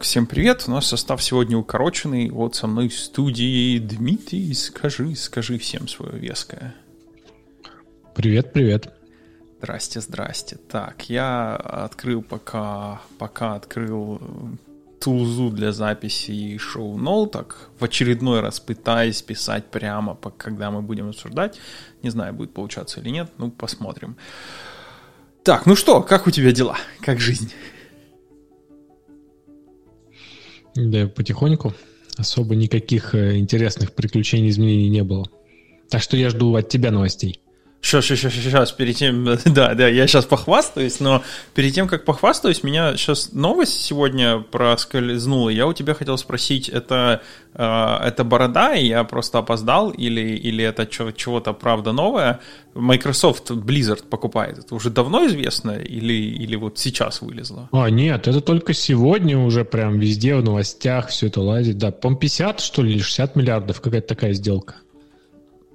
Так, всем привет. У нас состав сегодня укороченный. Вот со мной в студии Дмитрий. Скажи, скажи всем свое веское. Привет, привет. Здрасте, здрасте. Так, я открыл пока, пока открыл тулзу для записи шоу-ноуток. В очередной раз пытаясь писать прямо, когда мы будем обсуждать. Не знаю, будет получаться или нет. Ну, посмотрим. Так, ну что, как у тебя дела? Как жизнь? Да, потихоньку. Особо никаких э, интересных приключений, изменений не было. Так что я жду от тебя новостей. Сейчас, сейчас, сейчас, перед тем, да, да, я сейчас похвастаюсь, но перед тем, как похвастаюсь, меня сейчас новость сегодня проскользнула. Я у тебя хотел спросить, это, э, это борода, и я просто опоздал, или, или это чего-то правда новое? Microsoft Blizzard покупает, это уже давно известно, или, или вот сейчас вылезло? А, нет, это только сегодня уже прям везде в новостях все это лазит. Да, по 50, что ли, 60 миллиардов, какая-то такая сделка.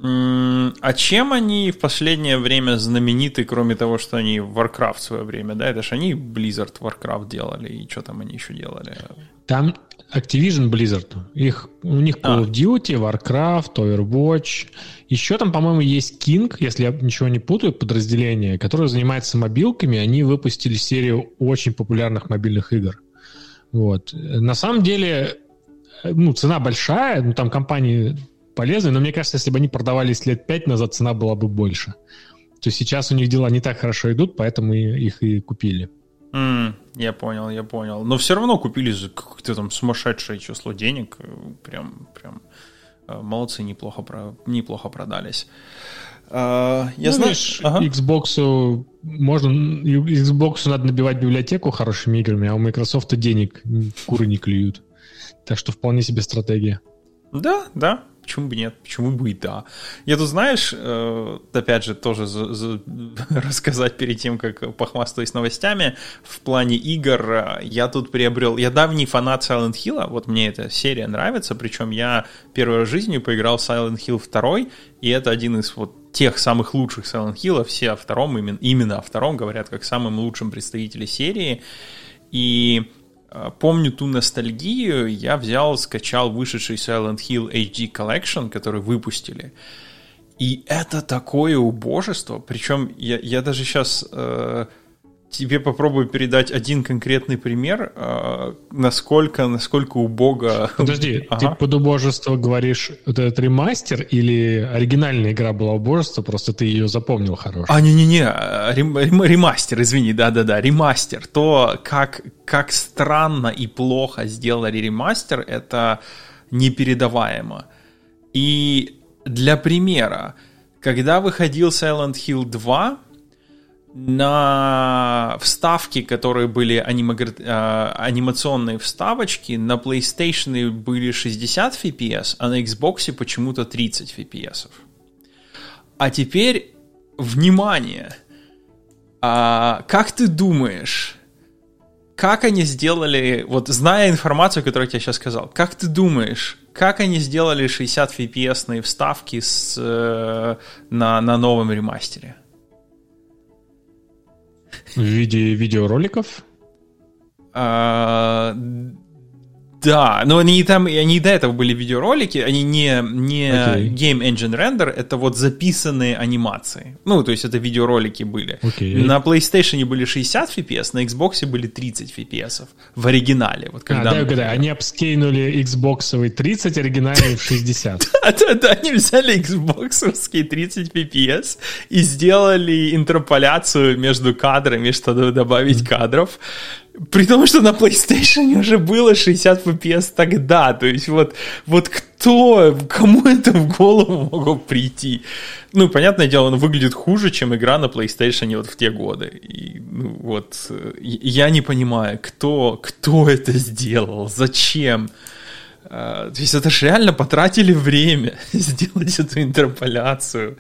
А чем они в последнее время знамениты, кроме того, что они Warcraft в свое время, да? Это же они Blizzard Warcraft делали, и что там они еще делали? Там Activision Blizzard. Их, у них Call of Duty, Warcraft, Overwatch. Еще там, по-моему, есть King, если я ничего не путаю, подразделение, которое занимается мобилками. Они выпустили серию очень популярных мобильных игр. Вот. На самом деле, ну, цена большая, ну, там компании полезны, но мне кажется, если бы они продавались лет пять назад, цена была бы больше. То есть сейчас у них дела не так хорошо идут, поэтому их и купили. Mm, я понял, я понял. Но все равно купили за какое-то там сумасшедшее число денег. Прям, прям э, молодцы, неплохо, про, неплохо продались. Uh, я ну, знаю, ага. Xbox можно Xbox надо набивать библиотеку хорошими играми, а у Microsoft денег куры не клюют. Так что вполне себе стратегия. Да, да, Почему бы нет? Почему бы и да? Я тут, знаешь, э, опять же, тоже за, за, рассказать перед тем, как похвастаюсь новостями, в плане игр э, я тут приобрел... Я давний фанат Silent Hill, вот мне эта серия нравится, причем я первой раз в жизни поиграл в Silent Hill 2, и это один из вот тех самых лучших Silent Hill, все о втором, именно, именно о втором говорят как самым лучшим представителе серии, и а, помню ту ностальгию, я взял, скачал вышедший Silent Hill HD Collection, который выпустили. И это такое убожество. Причем я, я даже сейчас э, тебе попробую передать один конкретный пример, э, насколько, насколько убого... Подожди, ага. ты под убожество говоришь, вот этот ремастер или оригинальная игра была убожество, просто ты ее запомнил хорошо? А, не-не-не, рем, рем, ремастер, извини, да-да-да, ремастер. То, как, как странно и плохо сделали ремастер, это непередаваемо. И для примера, когда выходил Silent Hill 2, на вставки, которые были анима... Э, анимационные вставочки, на PlayStation были 60 FPS, а на Xbox почему-то 30 FPS. А теперь, внимание! А, как ты думаешь, как они сделали, вот зная информацию, которую я тебе сейчас сказал, как ты думаешь, как они сделали 60 FPS вставки с, э, на, на новом ремастере? В виде видеороликов? А, да, но они там, они до этого были видеоролики, они не, не okay. Game Engine Render, это вот записанные анимации. Ну, то есть это видеоролики были. Okay. На PlayStation были 60 FPS, на Xbox были 30 FPS в оригинале. Вот когда а, да, да, они обскейнули Xbox 30, оригинальный в 60. Да-да-да, они взяли Xbox 30 FPS и сделали интерполяцию между кадрами, чтобы добавить кадров. При том, что на PlayStation уже было 60 FPS тогда. То есть вот, вот кто, кому это в голову могло прийти? Ну, понятное дело, он выглядит хуже, чем игра на PlayStation вот в те годы. И, ну, вот, я не понимаю, кто, кто это сделал, зачем? А, то есть это же реально потратили время сделать эту интерполяцию.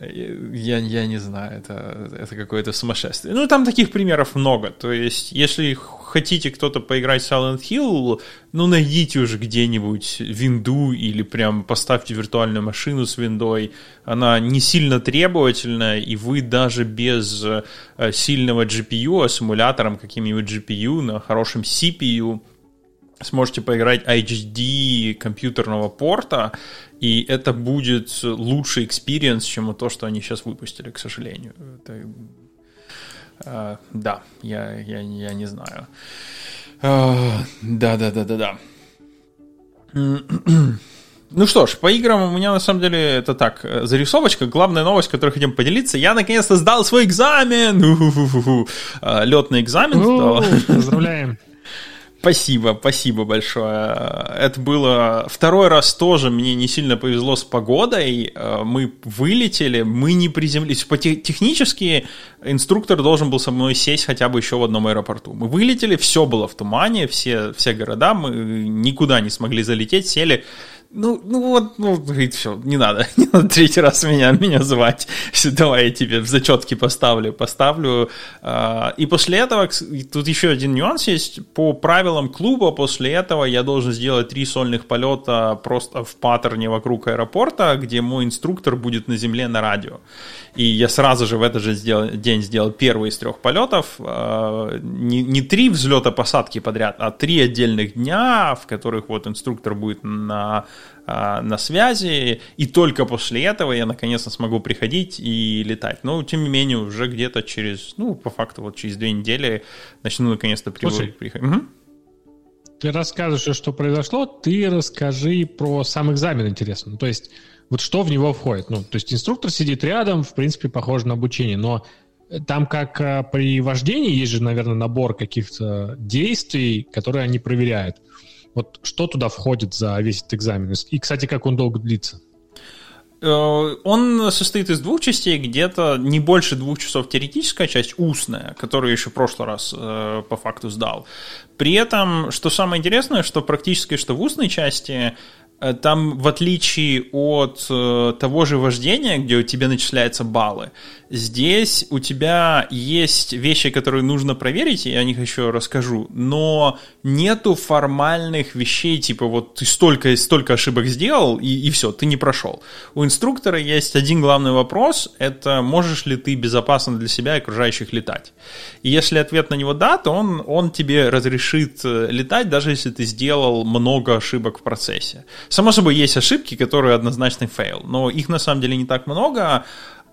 Я, я не знаю, это, это какое-то сумасшествие. Ну, там таких примеров много. То есть, если хотите кто-то поиграть в Silent Hill, ну, найдите уже где-нибудь винду или прям поставьте виртуальную машину с виндой. Она не сильно требовательная, и вы даже без э, сильного GPU, а с эмулятором каким-нибудь GPU на хорошем CPU – сможете поиграть HD компьютерного порта, и это будет лучший experience, чем то, что они сейчас выпустили, к сожалению. Это, э, да, я, я, я не знаю. Да-да-да-да-да. Ну что ж, по играм у меня на самом деле это так, зарисовочка. Главная новость, которой хотим поделиться. Я наконец-то сдал свой экзамен. Летный экзамен. Поздравляем. Спасибо, спасибо большое. Это было второй раз тоже, мне не сильно повезло с погодой. Мы вылетели, мы не приземлились. Технически инструктор должен был со мной сесть хотя бы еще в одном аэропорту. Мы вылетели, все было в тумане, все, все города, мы никуда не смогли залететь, сели ну, ну вот, ну, говорит, все, не надо, не надо третий раз меня, меня звать. Все, давай я тебе в зачетки поставлю, поставлю. А, и после этого, тут еще один нюанс есть, по правилам клуба, после этого я должен сделать три сольных полета просто в паттерне вокруг аэропорта, где мой инструктор будет на земле на радио. И я сразу же в этот же день сделал первый из трех полетов. А, не, не три взлета-посадки подряд, а три отдельных дня, в которых вот инструктор будет на на связи, и только после этого я наконец-то смогу приходить и летать. Но, тем не менее, уже где-то через, ну, по факту, вот через две недели начну наконец-то приходить. Угу. Ты рассказываешь, что произошло, ты расскажи про сам экзамен, интересно. Ну, то есть, вот что в него входит? Ну, то есть, инструктор сидит рядом, в принципе, похоже на обучение, но там как а, при вождении есть же, наверное, набор каких-то действий, которые они проверяют. Вот что туда входит за весь этот экзамен? И, кстати, как он долго длится? Э, он состоит из двух частей, где-то не больше двух часов теоретическая часть, устная, которую еще в прошлый раз э, по факту сдал. При этом, что самое интересное, что практически что в устной части Э, там, в отличие от э, того же вождения, где у тебя начисляются баллы, здесь у тебя есть вещи, которые нужно проверить, я о них еще расскажу, но нету формальных вещей, типа вот ты столько, столько ошибок сделал, и, и все, ты не прошел. У инструктора есть один главный вопрос, это можешь ли ты безопасно для себя и окружающих летать. И если ответ на него да, то он, он тебе разрешит э, летать, даже если ты сделал много ошибок в процессе. Само собой, есть ошибки, которые однозначно fail, но их на самом деле не так много,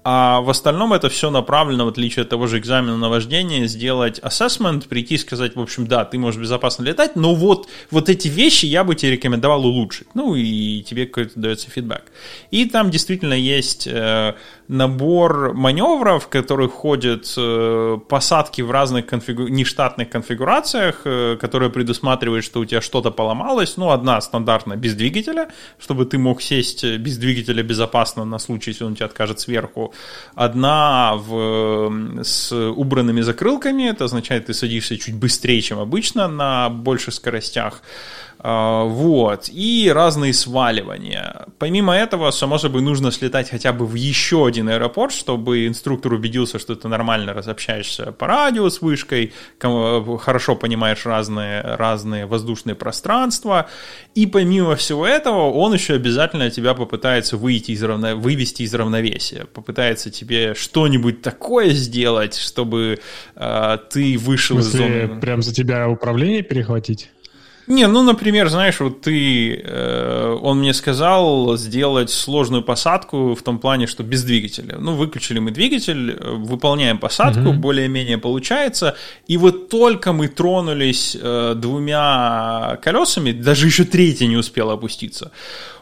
а в остальном это все направлено, в отличие от того же экзамена на вождение, сделать assessment, прийти и сказать, в общем, да, ты можешь безопасно летать, но вот, вот эти вещи я бы тебе рекомендовал улучшить. Ну, и тебе какой-то дается фидбэк. И там действительно есть э, набор маневров, в которые входят э, посадки в разных конфигу... нештатных конфигурациях, э, которые предусматривают, что у тебя что-то поломалось. Ну, одна стандартная без двигателя, чтобы ты мог сесть без двигателя безопасно на случай, если он у тебя откажет сверху Одна в, с убранными закрылками, это означает, ты садишься чуть быстрее, чем обычно, на больших скоростях. А, вот, и разные сваливания. Помимо этого, само собой, нужно слетать хотя бы в еще один аэропорт, чтобы инструктор убедился, что ты нормально разобщаешься по радио с вышкой, хорошо понимаешь разные, разные воздушные пространства, и помимо всего этого, он еще обязательно тебя попытается выйти из равно... вывести из равновесия, попытается тебе что-нибудь такое сделать, чтобы э, ты вышел из зоны. Прям за тебя управление перехватить? Не, ну, например, знаешь, вот ты, э, он мне сказал сделать сложную посадку в том плане, что без двигателя. Ну, выключили мы двигатель, э, выполняем посадку, mm-hmm. более-менее получается, и вот только мы тронулись э, двумя колесами, даже еще третья не успела опуститься,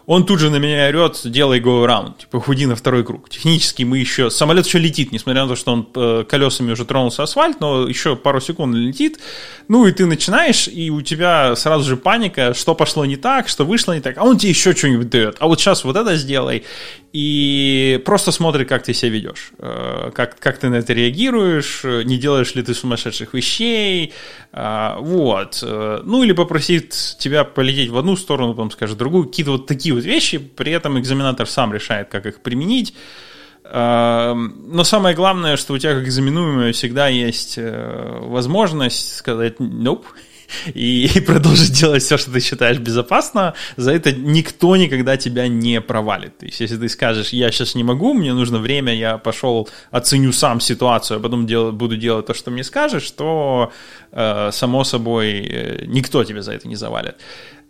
он тут же на меня орет, делай go around, типа худи на второй круг. Технически мы еще, самолет еще летит, несмотря на то, что он э, колесами уже тронулся асфальт, но еще пару секунд летит. Ну и ты начинаешь, и у тебя сразу же паника, что пошло не так, что вышло не так, а он тебе еще что-нибудь дает. А вот сейчас вот это сделай. И просто смотрит, как ты себя ведешь, э, как, как ты на это реагируешь, не делаешь ли ты сумасшедших вещей, э, вот. Ну или попросит тебя полететь в одну сторону, потом скажет другую, какие-то вот такие вот вещи, при этом экзаменатор сам решает, как их применить. Но самое главное, что у тебя как экзаменуемое всегда есть э, возможность сказать «nope», и, и продолжить делать все, что ты считаешь безопасно, за это никто никогда тебя не провалит. То есть, если ты скажешь, я сейчас не могу, мне нужно время, я пошел, оценю сам ситуацию, а потом дел, буду делать то, что мне скажешь, то, э, само собой, э, никто тебя за это не завалит.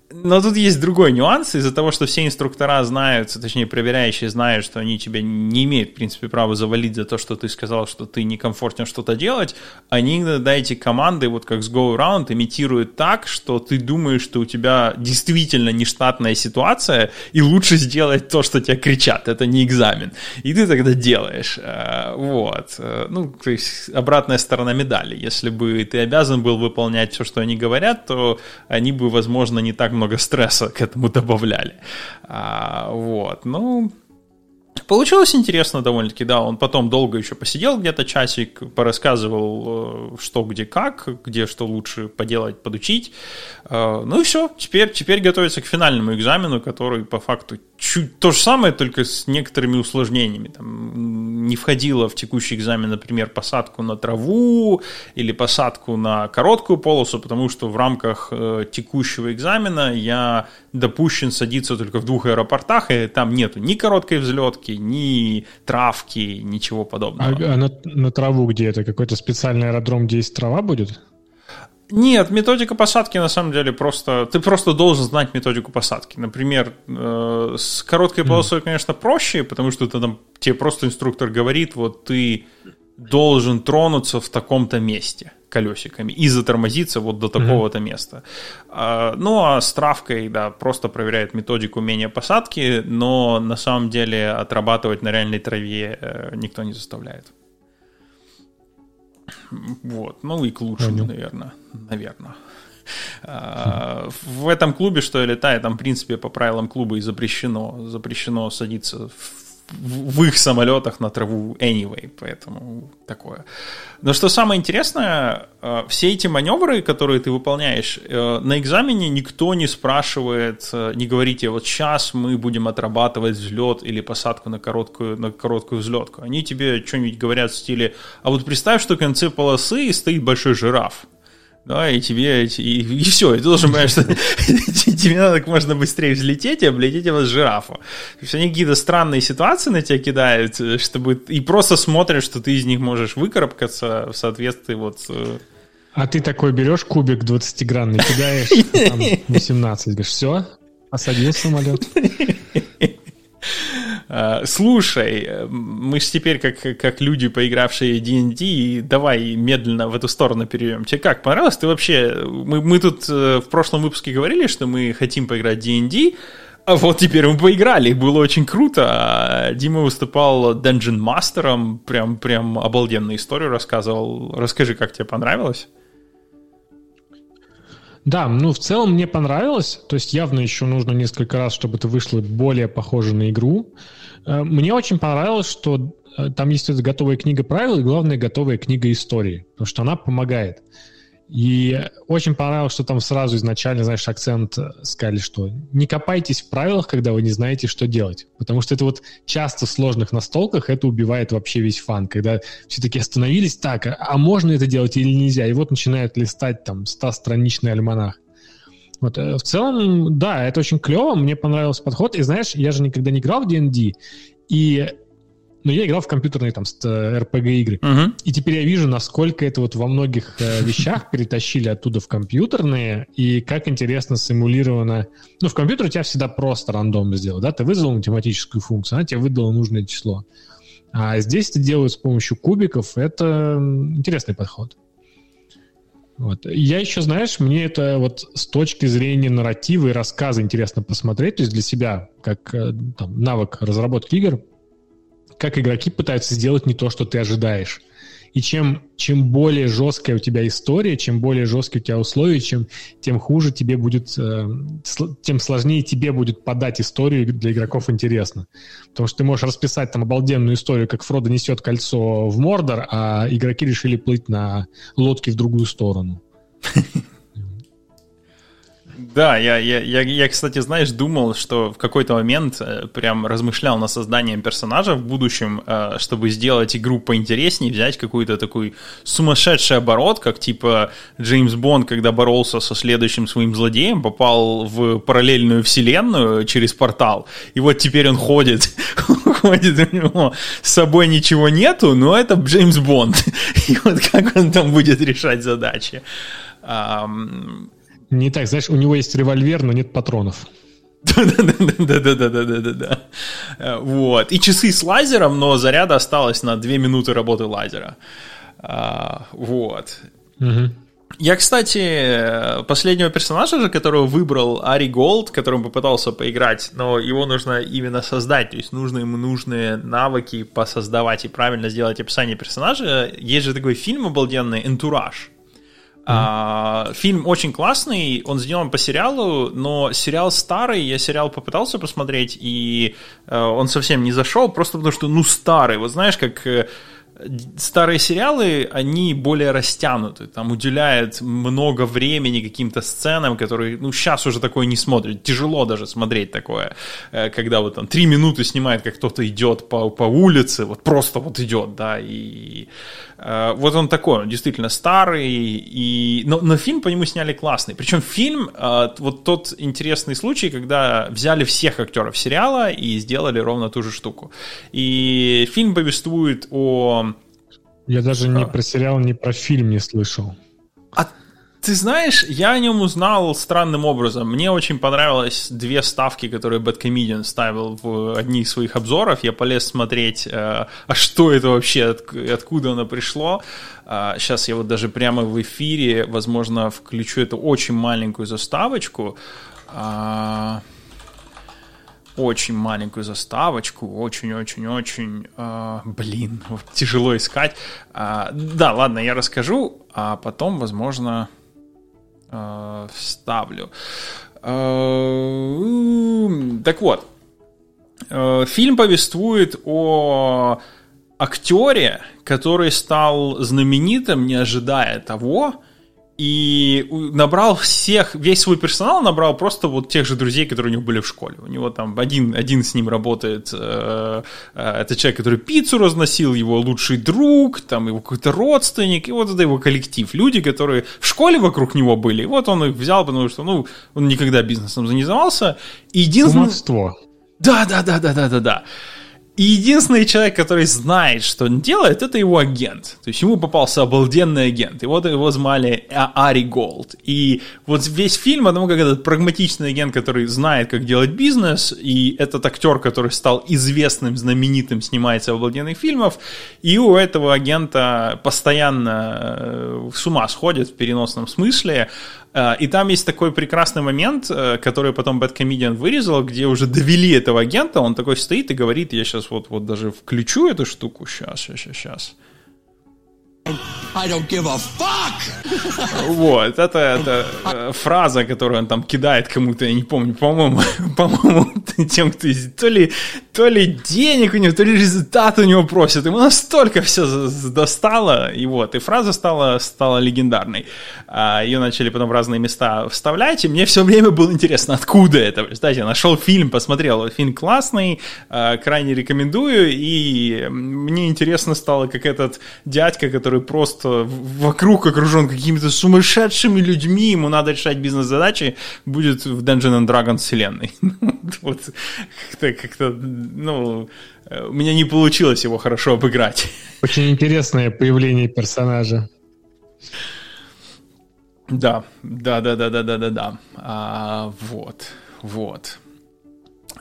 Но тут есть другой нюанс. Из-за того, что все инструктора знают, точнее, проверяющие знают, что они тебя не имеют, в принципе, права завалить за то, что ты сказал, что ты некомфортно что-то делать, они иногда эти команды, вот как с Go имитируют так, что ты думаешь, что у тебя действительно нештатная ситуация, и лучше сделать то, что тебя кричат. Это не экзамен. И ты тогда делаешь. Э, вот. Э, ну, то есть, обратная сторона медали. Если бы ты обязан был выполнять все, что они говорят, то они бы, возможно, не так много стресса к этому добавляли. А, вот, ну, Получилось интересно довольно-таки, да, он потом долго еще посидел где-то часик, порассказывал, э, что где как, где что лучше поделать, подучить. Э, ну и все, теперь, теперь готовится к финальному экзамену, который по факту чуть то же самое, только с некоторыми усложнениями. Там не входило в текущий экзамен, например, посадку на траву или посадку на короткую полосу, потому что в рамках э, текущего экзамена я допущен садиться только в двух аэропортах, и там нету ни короткой взлетки, ни травки, ничего подобного. А, а на, на траву где это? Какой-то специальный аэродром, где есть трава будет? Нет, методика посадки на самом деле просто... Ты просто должен знать методику посадки. Например, э, с короткой полосой, конечно, проще, потому что ты там, тебе просто инструктор говорит, вот ты должен тронуться в таком-то месте колесиками и затормозиться вот до такого-то mm-hmm. места. А, ну, а с травкой, да, просто проверяет методику умения посадки, но на самом деле отрабатывать на реальной траве э, никто не заставляет. Вот, ну и к лучшему, Понял. наверное, наверное. А, в этом клубе, что я летаю, там, в принципе, по правилам клуба и запрещено, запрещено садиться в в их самолетах на траву anyway, поэтому такое. Но что самое интересное, э, все эти маневры, которые ты выполняешь, э, на экзамене никто не спрашивает, э, не говорите, вот сейчас мы будем отрабатывать взлет или посадку на короткую, на короткую взлетку. Они тебе что-нибудь говорят в стиле, а вот представь, что в конце полосы стоит большой жираф да, и тебе, и, и все, и ты должен понимать, что тебе надо как можно быстрее взлететь и облететь его с жирафа. То есть они какие-то странные ситуации на тебя кидают, чтобы и просто смотрят, что ты из них можешь выкарабкаться в соответствии вот... Э, а ты такой берешь кубик 20-гранный, кидаешь там 18, говоришь, все, посадил самолет. Э, слушай, мы же теперь как, как люди, поигравшие D&D, давай медленно в эту сторону перейдем. Тебе как, понравилось? Ты вообще... Мы, мы тут э, в прошлом выпуске говорили, что мы хотим поиграть D&D, а вот теперь мы поиграли, было очень круто. Дима выступал Dungeon Master, прям, прям обалденную историю рассказывал. Расскажи, как тебе понравилось? Да, ну в целом мне понравилось. То есть явно еще нужно несколько раз, чтобы это вышло более похоже на игру. Э, мне очень понравилось, что э, там есть эта готовая книга правил и, главное, готовая книга истории, потому что она помогает. И очень понравилось, что там сразу изначально, знаешь, акцент э, сказали, что не копайтесь в правилах, когда вы не знаете, что делать. Потому что это вот часто в сложных настолках это убивает вообще весь фан. Когда все таки остановились, так, а, а можно это делать или нельзя? И вот начинают листать там 100-страничный альманах. Вот, э, в целом, да, это очень клево, мне понравился подход. И знаешь, я же никогда не играл в D&D, и но я играл в компьютерные там RPG-игры. Uh-huh. И теперь я вижу, насколько это вот во многих э, вещах перетащили оттуда в компьютерные, и как интересно симулировано. Ну, в компьютере у тебя всегда просто рандом сделал, да? Ты вызвал математическую функцию, она тебе выдала нужное число. А здесь это делают с помощью кубиков. Это интересный подход. Вот. Я еще, знаешь, мне это вот с точки зрения нарратива и рассказа интересно посмотреть, то есть для себя, как э, там, навык разработки игр, как игроки пытаются сделать не то, что ты ожидаешь. И чем, чем более жесткая у тебя история, чем более жесткие у тебя условия, чем, тем хуже тебе будет, э, тем сложнее тебе будет подать историю для игроков интересно. Потому что ты можешь расписать там обалденную историю, как Фродо несет кольцо в Мордор, а игроки решили плыть на лодке в другую сторону. Да, я, я, я, я, кстати, знаешь, думал, что в какой-то момент э, прям размышлял над созданием персонажа в будущем, э, чтобы сделать игру поинтереснее, взять какой-то такой сумасшедший оборот, как типа Джеймс Бонд, когда боролся со следующим своим злодеем, попал в параллельную вселенную через портал, и вот теперь он ходит, ходит, у него с собой ничего нету, но это Джеймс Бонд. И вот как он там будет решать задачи. Не так, знаешь, у него есть револьвер, но нет патронов. Да-да-да-да-да-да-да. Э, вот. И часы с лазером, но заряда осталось на 2 минуты работы лазера. А, вот. Я, кстати, последнего персонажа же, которого выбрал Ари Голд, которым попытался поиграть, но его нужно именно создать, то есть нужно ему нужные навыки посоздавать и правильно сделать описание персонажа. Есть же такой фильм обалденный «Энтураж», а, фильм очень классный, он сделан по сериалу, но сериал старый, я сериал попытался посмотреть, и э, он совсем не зашел, просто потому что, ну, старый. Вот знаешь, как э, старые сериалы, они более растянуты, там уделяют много времени каким-то сценам, которые, ну, сейчас уже такое не смотрят, тяжело даже смотреть такое, э, когда вот там три минуты снимает, как кто-то идет по, по улице, вот просто вот идет, да, и э, вот он такой, он действительно старый, и, но, но фильм по нему сняли классный, причем фильм, э, вот тот интересный случай, когда взяли всех актеров сериала и сделали ровно ту же штуку, и фильм повествует о я даже не про сериал, не про фильм не слышал. А ты знаешь, я о нем узнал странным образом. Мне очень понравилось две ставки, которые Bad ставил в одни из своих обзоров. Я полез смотреть, э, а что это вообще, от, откуда оно пришло. А, сейчас я вот даже прямо в эфире, возможно, включу эту очень маленькую заставочку. Очень маленькую заставочку, очень-очень-очень, э, блин, вот тяжело искать. Э, да, ладно, я расскажу, а потом, возможно, э, вставлю. Э, так вот, э, фильм повествует о актере, который стал знаменитым, не ожидая того, и набрал всех, весь свой персонал набрал просто вот тех же друзей, которые у него были в школе. У него там один, один с ним работает, э, э, это человек, который пиццу разносил, его лучший друг, там его какой-то родственник, и вот это его коллектив. Люди, которые в школе вокруг него были, и вот он их взял, потому что, ну, он никогда бизнесом не занимался. И единственное... Кумовство. Да, да, да, да, да, да, да. И единственный человек, который знает, что он делает, это его агент. То есть ему попался обалденный агент. И вот его звали а- Ари Голд. И вот весь фильм о том, как этот прагматичный агент, который знает, как делать бизнес, и этот актер, который стал известным, знаменитым, снимается в обалденных фильмах, и у этого агента постоянно э, с ума сходит в переносном смысле и там есть такой прекрасный момент, э, который потом Бэткомедиан вырезал, где уже довели этого агента, он такой стоит и говорит, я сейчас вот, вот даже включу эту штуку, сейчас, сейчас, сейчас. I don't give a fuck! Вот, это, это э, фраза, которую он там кидает кому-то, я не помню, по-моему, по-моему, тем, кто то ли, то ли денег у него, то ли результат у него просят. Ему настолько все достало, и вот, и фраза стала, стала легендарной. А, Ее начали потом в разные места вставлять, и мне все время было интересно, откуда это. Представляете, я нашел фильм, посмотрел, фильм классный, а, крайне рекомендую, и мне интересно стало, как этот дядька, который просто вокруг окружен какими-то сумасшедшими людьми, ему надо решать бизнес-задачи, будет в Dungeon and Dragons вселенной. вот как-то, ну, у меня не получилось его хорошо обыграть. Очень интересное появление персонажа. Да, да, да, да, да, да, да, да. А, вот, вот.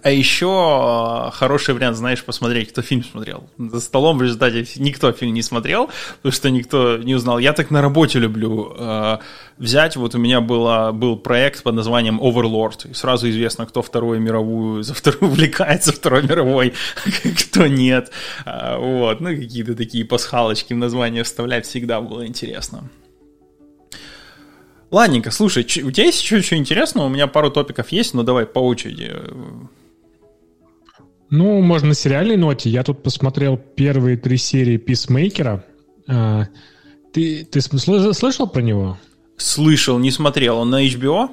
А еще а, хороший вариант, знаешь, посмотреть, кто фильм смотрел. За столом в результате никто фильм не смотрел, потому что никто не узнал. Я так на работе люблю э, взять. Вот у меня было, был проект под названием Overlord. И сразу известно, кто Вторую мировую, за вторую увлекается Второй мировой, кто нет. А, вот. Ну, какие-то такие пасхалочки в название вставлять всегда было интересно. Ладненько, слушай, у тебя есть еще что интересного? У меня пару топиков есть, но давай по очереди. Ну, можно на сериальной ноте. Я тут посмотрел первые три серии Писмейкера. А, ты, ты слышал про него? Слышал, не смотрел. Он на HBO?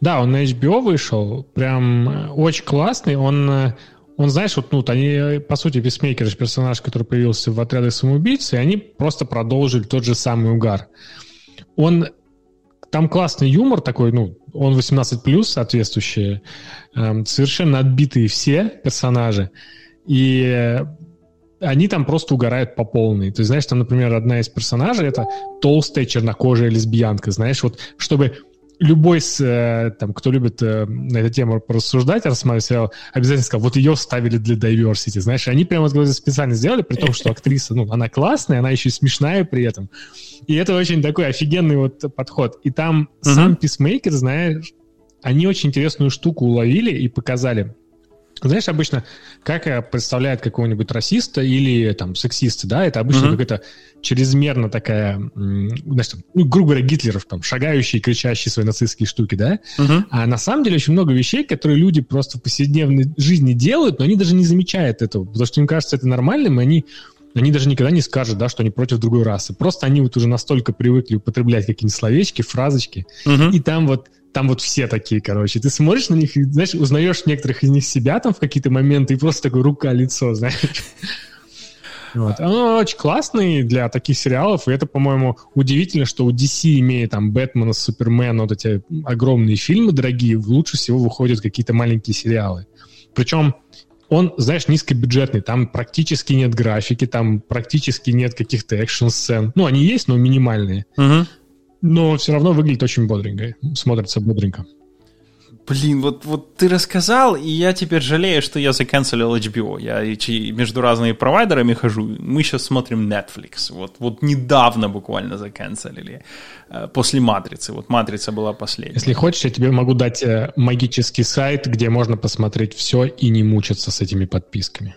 Да, он на HBO вышел, прям э, очень классный. Он, э, он знаешь, вот, ну, они, по сути, Писмейкер персонаж, который появился в отряде самоубийц, и они просто продолжили тот же самый угар. Он там классный юмор такой, ну, он 18 плюс соответствующий, эм, совершенно отбитые все персонажи. И они там просто угорают по полной. Ты знаешь, там, например, одна из персонажей это толстая чернокожая лесбиянка, знаешь, вот чтобы любой, э, там, кто любит э, на эту тему порассуждать, рассматривать сериал, обязательно сказал, вот ее вставили для diversity, знаешь, они прямо вот, специально сделали, при том, что актриса, ну, она классная, она еще и смешная при этом. И это очень такой офигенный вот подход. И там сам Peacemaker, знаешь, они очень интересную штуку уловили и показали. Знаешь, обычно, как представляют какого-нибудь расиста или там сексиста, да, это обычно mm-hmm. какая-то чрезмерно такая, значит, ну, грубо говоря, гитлеров, там, шагающие, кричащие свои нацистские штуки, да, mm-hmm. а на самом деле очень много вещей, которые люди просто в повседневной жизни делают, но они даже не замечают этого, потому что им кажется это нормальным, и они они даже никогда не скажут, да, что они против другой расы. Просто они вот уже настолько привыкли употреблять какие-нибудь словечки, фразочки, угу. и там вот там вот все такие, короче. Ты смотришь на них и, знаешь, узнаешь некоторых из них себя там в какие-то моменты, и просто такой рука-лицо, знаешь. Вот. Он очень классный для таких сериалов, и это, по-моему, удивительно, что у DC, имея там Бэтмена, Супермена, вот эти огромные фильмы дорогие, лучше всего выходят какие-то маленькие сериалы. Причем он, знаешь, низкобюджетный, там практически нет графики, там практически нет каких-то экшн-сцен. Ну, они есть, но минимальные. Угу но все равно выглядит очень бодренько, смотрится бодренько. Блин, вот, вот ты рассказал, и я теперь жалею, что я заканцелил HBO. Я между разными провайдерами хожу. Мы сейчас смотрим Netflix. Вот, вот недавно буквально заканцелили. Э, после «Матрицы». Вот «Матрица» была последняя. Если хочешь, я тебе могу дать э, магический сайт, где можно посмотреть все и не мучиться с этими подписками.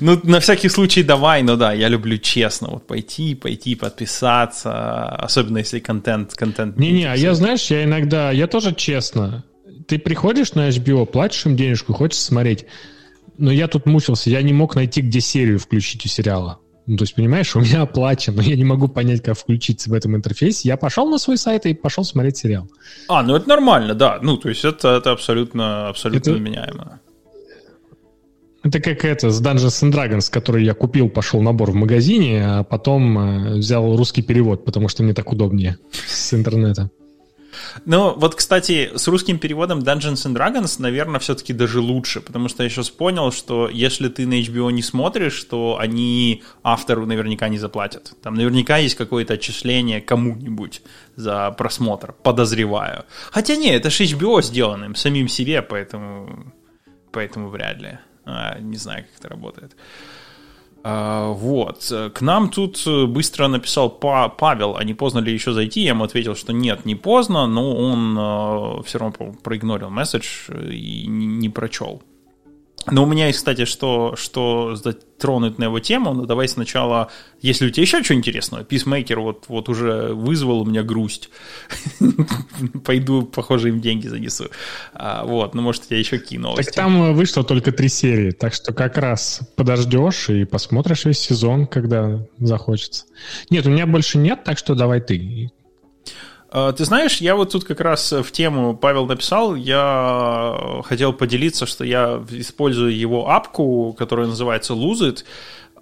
Ну, на всякий случай давай, но да, я люблю честно вот пойти, пойти подписаться, особенно если контент, контент. Не-не, а я, знаешь, я иногда, я тоже честно. Ты приходишь на HBO, платишь им денежку, хочешь смотреть, но я тут мучился, я не мог найти, где серию включить у сериала. Ну, то есть, понимаешь, у меня оплачено, я не могу понять, как включить в этом интерфейсе. Я пошел на свой сайт и пошел смотреть сериал. А, ну это нормально, да. Ну, то есть, это, это абсолютно, абсолютно это... меняемо. Это как это с Dungeons and Dragons, который я купил, пошел набор в магазине, а потом э, взял русский перевод, потому что мне так удобнее с интернета. Ну, вот, кстати, с русским переводом Dungeons and Dragons, наверное, все-таки даже лучше, потому что я сейчас понял, что если ты на HBO не смотришь, то они автору наверняка не заплатят. Там наверняка есть какое-то отчисление кому-нибудь за просмотр, подозреваю. Хотя не, это же HBO сделанным, самим себе, поэтому, поэтому вряд ли. А, не знаю, как это работает. А, вот. К нам тут быстро написал Павел, а не поздно ли еще зайти? Я ему ответил, что нет, не поздно, но он а, все равно проигнорил месседж и не прочел. Но у меня есть, кстати, что, что затронуть на его тему, но давай сначала, если у тебя еще что интересного, Peacemaker вот, вот уже вызвал у меня грусть. Пойду, похоже, им деньги занесу. А, вот, ну, может, я еще кину Так там вышло только три серии, так что как раз подождешь и посмотришь весь сезон, когда захочется. Нет, у меня больше нет, так что давай ты. А, ты знаешь, я вот тут как раз в тему Павел написал, я хотел поделиться, что я использую его апку, которая называется Lose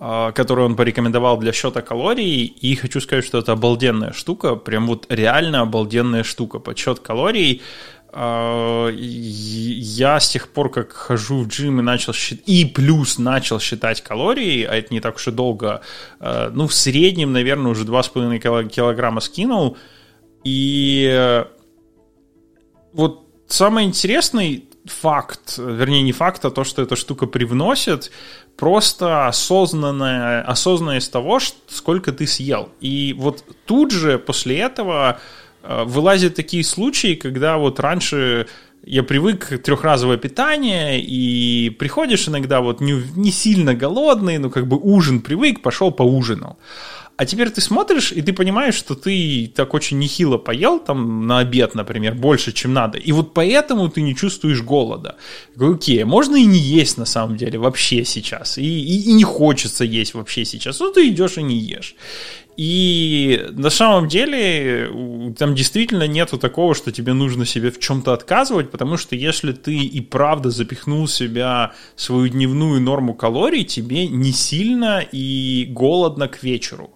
а, которую он порекомендовал для счета калорий, и хочу сказать, что это обалденная штука, прям вот реально обалденная штука, подсчет калорий, а, я с тех пор, как хожу в джим и начал считать, и плюс начал считать калории, а это не так уж и долго, ну, в среднем, наверное, уже 2,5 килограмма скинул, и вот самый интересный факт, вернее не факт, а то, что эта штука привносит, просто осознанная, осознанность того, сколько ты съел. И вот тут же после этого э, вылазят такие случаи, когда вот раньше я привык к трехразовое питание, и приходишь иногда вот не, не сильно голодный, ну как бы ужин привык, пошел поужинал. А теперь ты смотришь, и ты понимаешь, что ты так очень нехило поел, там, на обед, например, больше, чем надо. И вот поэтому ты не чувствуешь голода. окей, можно и не есть на самом деле вообще сейчас. И, и, и не хочется есть вообще сейчас. Ну, ты идешь и не ешь. И на самом деле там действительно нету такого, что тебе нужно себе в чем-то отказывать, потому что если ты и правда запихнул себя свою дневную норму калорий, тебе не сильно и голодно к вечеру.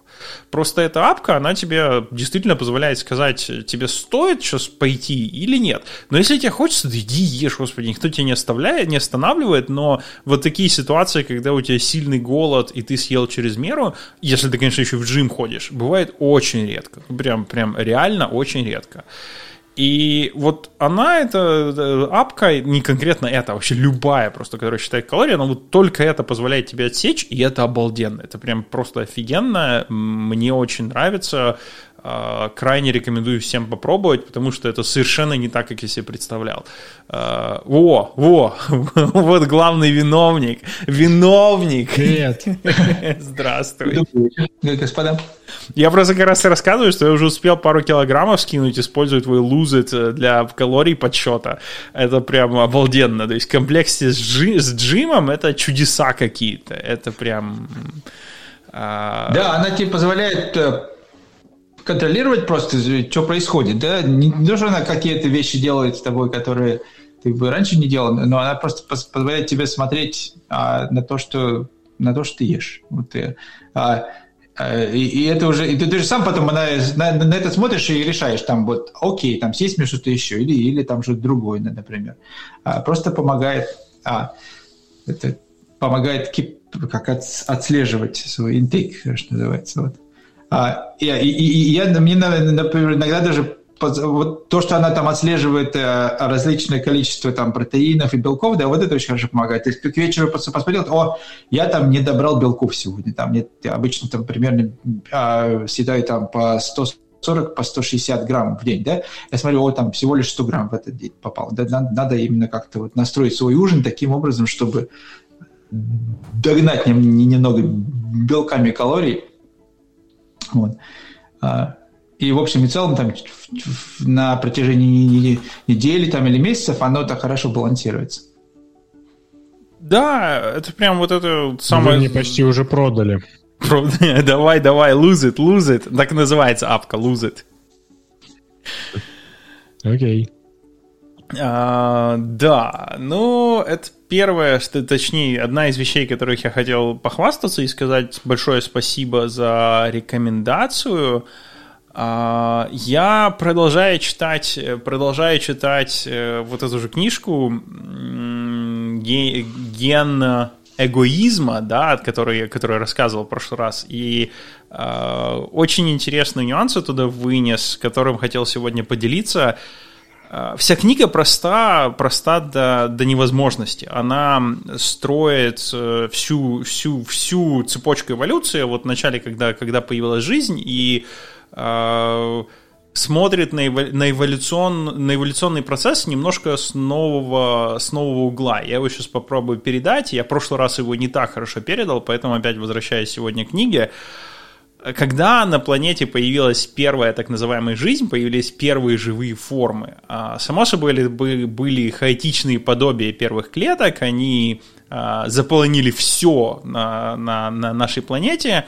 Просто эта апка, она тебе действительно позволяет сказать, тебе стоит сейчас пойти или нет. Но если тебе хочется, да иди ешь, господи, никто тебя не оставляет, не останавливает, но вот такие ситуации, когда у тебя сильный голод, и ты съел через меру, если ты, конечно, еще в джим ходишь, бывает очень редко. Прям, прям реально очень редко. И вот она, эта апка, не конкретно это, а вообще любая просто, которая считает калории, она вот только это позволяет тебе отсечь, и это обалденно. Это прям просто офигенно. Мне очень нравится. А, крайне рекомендую всем попробовать, потому что это совершенно не так, как я себе представлял. А, во, во, вот главный виновник. Виновник. Привет. Здравствуй. Господа. Я просто как раз рассказываю, что я уже успел пару килограммов скинуть, используя твой лузет э, для калорий подсчета. Это прям обалденно. То есть в комплекте с, джи, с джимом это чудеса какие-то. Это прям... А... Да, она тебе позволяет э, контролировать просто, что происходит, да, не, что она какие-то вещи делает с тобой, которые ты бы раньше не делал, но она просто позволяет тебе смотреть а, на то, что на то, что ты ешь. Вот, и, а, а, и, и это уже, и ты, ты же сам потом на, на, на это смотришь и решаешь, там вот, окей, там съесть мне что-то еще, или, или там что-то другое, например. А, просто помогает, а, это помогает как отслеживать свой интейк, что называется. Вот. А, и, и, и я, мне, например, иногда даже вот то, что она там отслеживает э, различное количество там протеинов и белков, да, вот это очень хорошо помогает. То есть к вечеру посмотрел, о, я там не добрал белков сегодня, там нет, обычно там примерно а, съедаю там по 140, по 160 грамм в день, да, я смотрю, о, там всего лишь 100 грамм в этот день попал. Да, надо, надо именно как-то вот настроить свой ужин таким образом, чтобы догнать немного белками калорий, вот. А, и в общем и целом там на протяжении недели там, или месяцев оно так хорошо балансируется. Да, это прям вот это самое... Вы мне почти уже продали. давай, давай, lose it, lose it. Так называется апка, lose it. Окей. Okay. А, да, ну, это первое, что, точнее, одна из вещей, которых я хотел похвастаться и сказать большое спасибо за рекомендацию. А, я продолжаю читать, продолжаю читать э, вот эту же книжку «Ген эгоизма», да, от которой, которую я рассказывал в прошлый раз, и э, очень интересные нюансы туда вынес, которым хотел сегодня поделиться – вся книга проста, проста до, до невозможности. Она строит э, всю, всю, всю цепочку эволюции, вот в начале, когда, когда появилась жизнь, и э, смотрит на, эволю, на, эволюцион, на эволюционный процесс немножко с нового, с нового угла. Я его сейчас попробую передать. Я в прошлый раз его не так хорошо передал, поэтому опять возвращаюсь сегодня к книге когда на планете появилась первая так называемая жизнь, появились первые живые формы. А, само собой были хаотичные подобия первых клеток, они а, заполонили все на, на, на нашей планете,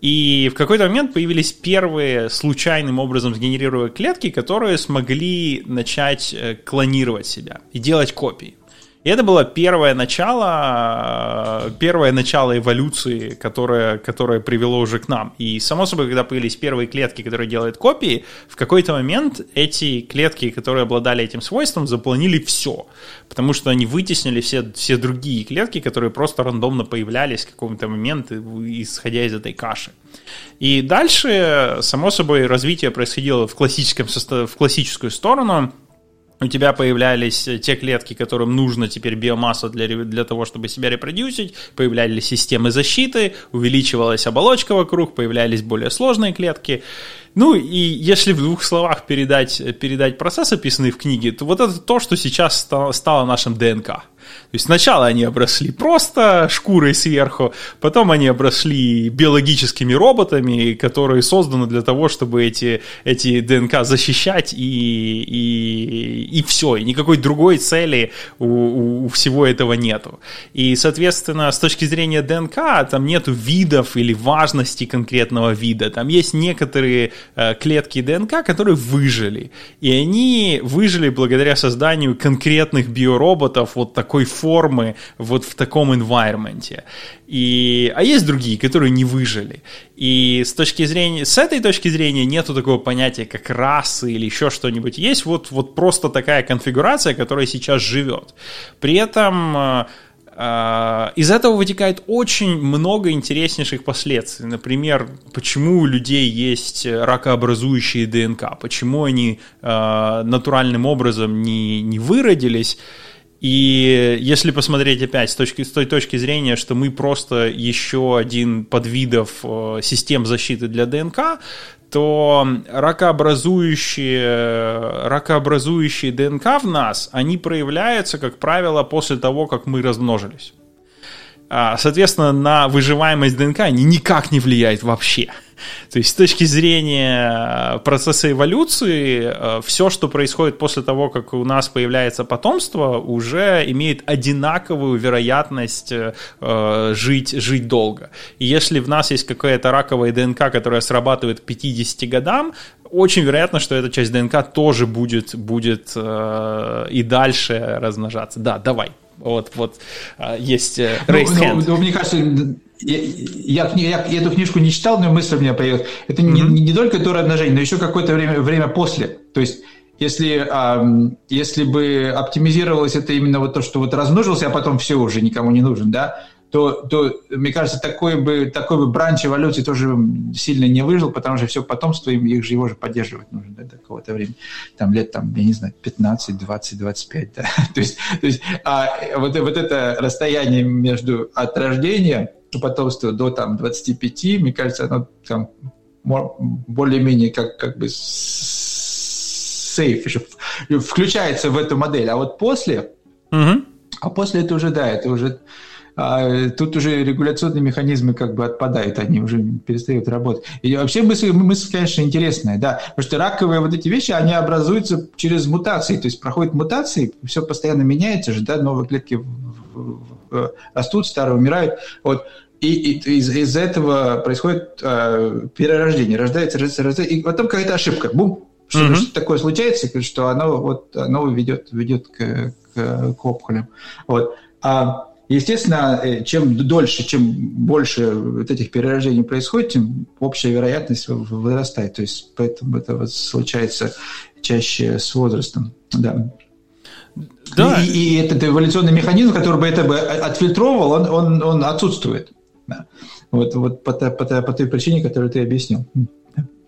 и в какой-то момент появились первые случайным образом сгенерированные клетки, которые смогли начать э, клонировать себя и делать копии. И это было первое начало, первое начало эволюции, которое, которое привело уже к нам. И, само собой, когда появились первые клетки, которые делают копии, в какой-то момент эти клетки, которые обладали этим свойством, заполонили все. Потому что они вытеснили все, все другие клетки, которые просто рандомно появлялись в каком-то момент, исходя из этой каши. И дальше, само собой, развитие происходило в, классическом, в классическую сторону – у тебя появлялись те клетки, которым нужно теперь биомасса для, для того, чтобы себя репродюсить, появлялись системы защиты, увеличивалась оболочка вокруг, появлялись более сложные клетки. Ну и если в двух словах передать, передать процесс, описанный в книге, то вот это то, что сейчас стало нашим ДНК. То есть сначала они обросли просто шкурой сверху, потом они обросли биологическими роботами, которые созданы для того, чтобы эти, эти ДНК защищать и, и, и все. И никакой другой цели у, у всего этого нету. И, соответственно, с точки зрения ДНК, там нету видов или важности конкретного вида. Там есть некоторые э, клетки ДНК, которые выжили. И они выжили благодаря созданию конкретных биороботов вот такой формы, вот в таком environment. И, а есть другие, которые не выжили. И с точки зрения, с этой точки зрения нету такого понятия, как расы или еще что-нибудь. Есть вот, вот просто такая конфигурация, которая сейчас живет. При этом э, э, из этого вытекает очень много интереснейших последствий. Например, почему у людей есть ракообразующие ДНК, почему они э, натуральным образом не, не выродились. И если посмотреть опять с, точки, с той точки зрения, что мы просто еще один подвидов э, систем защиты для ДНК, то ракообразующие, ракообразующие ДНК в нас, они проявляются, как правило, после того, как мы размножились. А, соответственно, на выживаемость ДНК они никак не влияют вообще. То есть с точки зрения процесса эволюции, э, все, что происходит после того, как у нас появляется потомство, уже имеет одинаковую вероятность э, жить, жить долго. И если в нас есть какая-то раковая ДНК, которая срабатывает к 50 годам, очень вероятно, что эта часть ДНК тоже будет, будет э, и дальше размножаться. Да, давай. Вот, вот есть raised ну, hand. Ну, мне кажется, я, я, я, я эту книжку не читал, но мысль у меня появилась. Это mm-hmm. не, не только до размножения, но еще какое-то время, время после. То есть, если, а, если бы оптимизировалось это именно вот то, что вот размножился, а потом все уже никому не нужен, да, то, то мне кажется, такой бы, такой бы бранч эволюции тоже сильно не выжил, потому что все потомство, им, их же его же поддерживать нужно до да, какого-то времени. Там лет, там, я не знаю, 15, 20, 25, да. то есть, то есть а, вот, вот это расстояние между от рождения потомства до там 25, мне кажется, оно там более-менее как, как бы сейф, включается в эту модель. А вот после, угу. а после это уже, да, это уже а тут уже регуляционные механизмы как бы отпадают, они уже перестают работать. И вообще мысль, мысль, конечно, интересная, да, потому что раковые вот эти вещи, они образуются через мутации, то есть проходят мутации, все постоянно меняется же, да, новые клетки растут, старые умирают, вот, и, и из, из этого происходит э, перерождение, рождается, рождается, рождается, и потом какая-то ошибка, бум, что, mm-hmm. что такое случается, что оно вот оно ведет ведет к, к, к опухолям, вот. А Естественно, э, чем дольше, чем больше вот этих перерождений происходит, тем общая вероятность вырастает. То есть поэтому это вот случается чаще с возрастом. Да. Да. И, и этот эволюционный механизм, который бы это бы отфильтровал, он, он, он отсутствует. Да. Вот, вот по, по, по той причине, которую ты объяснил.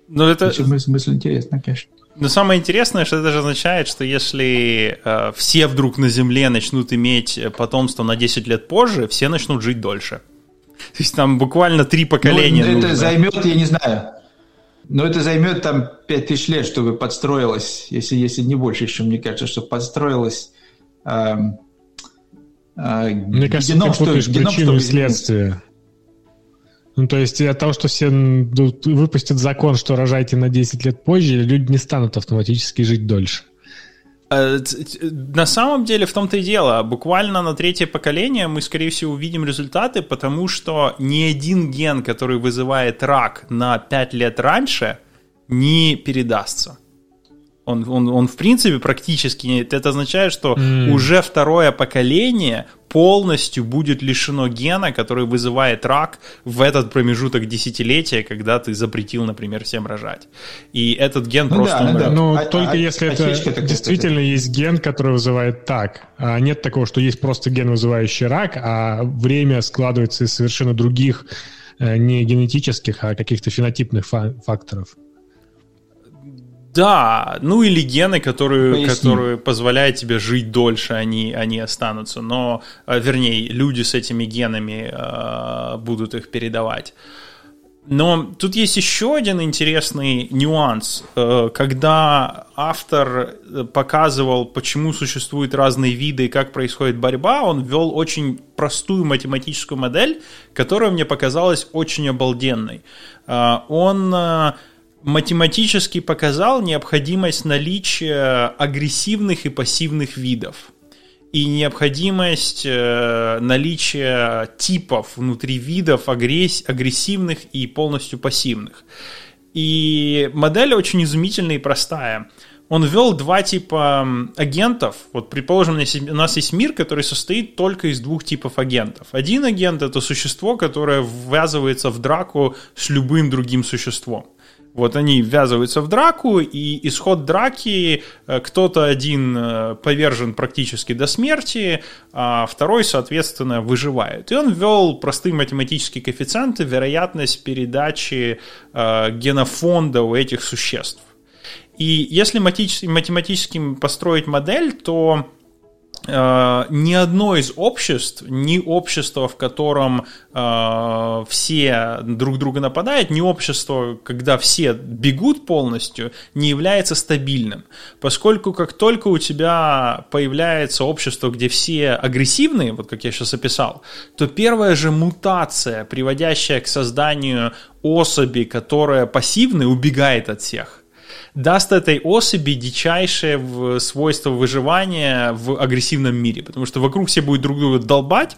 Но это... Мысль, мысль интересная, конечно. Но самое интересное, что это же означает, что если э, все вдруг на Земле начнут иметь потомство на 10 лет позже, все начнут жить дольше. То есть там буквально три поколения. Ну, это нужно. займет, я не знаю. Но это займет там 5000 лет, чтобы подстроилось, если, если не больше еще, мне кажется, чтобы подстроилось э, э, Мне кажется, геном, ты путаешь что, причину и следствие. Ну, то есть от того, что все выпустят закон, что рожайте на 10 лет позже, люди не станут автоматически жить дольше. Э, на самом деле в том-то и дело. Буквально на третье поколение мы, скорее всего, увидим результаты, потому что ни один ген, который вызывает рак на 5 лет раньше, не передастся. Он, он, он в принципе практически. Это означает, что mm. уже второе поколение полностью будет лишено гена, который вызывает рак в этот промежуток десятилетия, когда ты запретил, например, всем рожать. И этот ген ну просто да, умрет. Да. Но а, только а, если а, это действительно есть ген, который вызывает так. А нет такого, что есть просто ген, вызывающий рак, а время складывается из совершенно других э, не генетических, а каких-то фенотипных факторов. Да, ну или гены, которые, которые позволяют тебе жить дольше, они, они останутся. Но, э, вернее, люди с этими генами э, будут их передавать. Но тут есть еще один интересный нюанс. Э, когда автор э, показывал, почему существуют разные виды и как происходит борьба, он ввел очень простую математическую модель, которая мне показалась очень обалденной. Он математически показал необходимость наличия агрессивных и пассивных видов и необходимость э, наличия типов внутри видов агресс- агрессивных и полностью пассивных. И модель очень изумительная и простая. Он ввел два типа агентов. Вот, предположим, у нас есть мир, который состоит только из двух типов агентов. Один агент – это существо, которое ввязывается в драку с любым другим существом. Вот они ввязываются в драку, и исход драки э, кто-то один э, повержен практически до смерти, а второй, соответственно, выживает. И он ввел простые математические коэффициенты, вероятность передачи э, генофонда у этих существ. И если математически построить модель, то ни одно из обществ, ни общество, в котором uh, все друг друга нападают, ни общество, когда все бегут полностью, не является стабильным. Поскольку как только у тебя появляется общество, где все агрессивные, вот как я сейчас описал, то первая же мутация, приводящая к созданию особи, которая пассивная, убегает от всех даст этой особи дичайшее свойство выживания в агрессивном мире, потому что вокруг все будут друг друга долбать,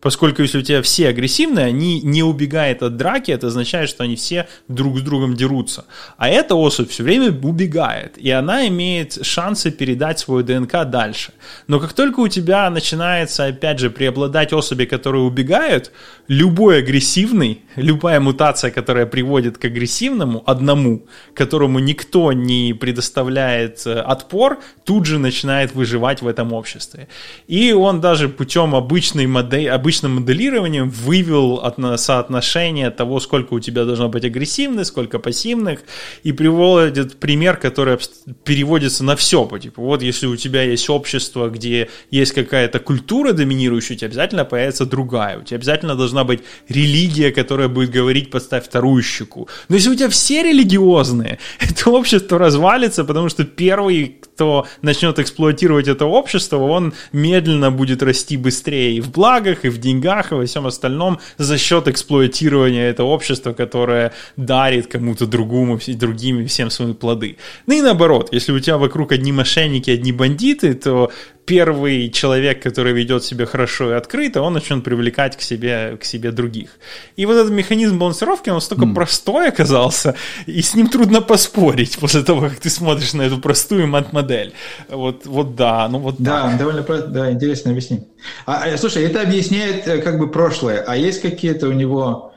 Поскольку если у тебя все агрессивные, они не убегают от драки, это означает, что они все друг с другом дерутся. А эта особь все время убегает, и она имеет шансы передать свою ДНК дальше. Но как только у тебя начинается, опять же, преобладать особи, которые убегают, любой агрессивный, любая мутация, которая приводит к агрессивному, одному, которому никто не предоставляет э, отпор, тут же начинает выживать в этом обществе. И он даже путем обычной модели, обычным моделированием вывел соотношение того, сколько у тебя должно быть агрессивных, сколько пассивных, и приводит пример, который переводится на все. Типа, вот если у тебя есть общество, где есть какая-то культура доминирующая, у тебя обязательно появится другая. У тебя обязательно должна быть религия, которая будет говорить «подставь вторую щеку». Но если у тебя все религиозные, это общество развалится, потому что первый, кто начнет эксплуатировать это общество, он медленно будет расти быстрее и в благах, и в деньгах, и во всем остальном за счет эксплуатирования этого общества, которое дарит кому-то другому, другим всем свои плоды. Ну и наоборот, если у тебя вокруг одни мошенники, одни бандиты, то первый человек, который ведет себя хорошо и открыто, он начнет привлекать к себе, к себе других. И вот этот механизм балансировки, он настолько mm. простой оказался, и с ним трудно поспорить после того, как ты смотришь на эту простую мат-модель. Вот, вот да, ну вот Да, так. довольно да, интересно объяснить. А, а, слушай, это объясняет э, как бы прошлое, а есть какие-то у него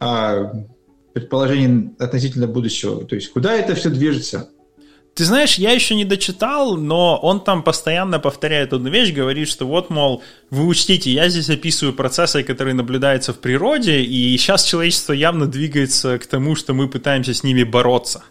а, предположения относительно будущего? То есть куда это все движется? Ты знаешь, я еще не дочитал, но он там постоянно повторяет одну вещь, говорит, что вот, мол, вы учтите, я здесь описываю процессы, которые наблюдаются в природе, и сейчас человечество явно двигается к тому, что мы пытаемся с ними бороться.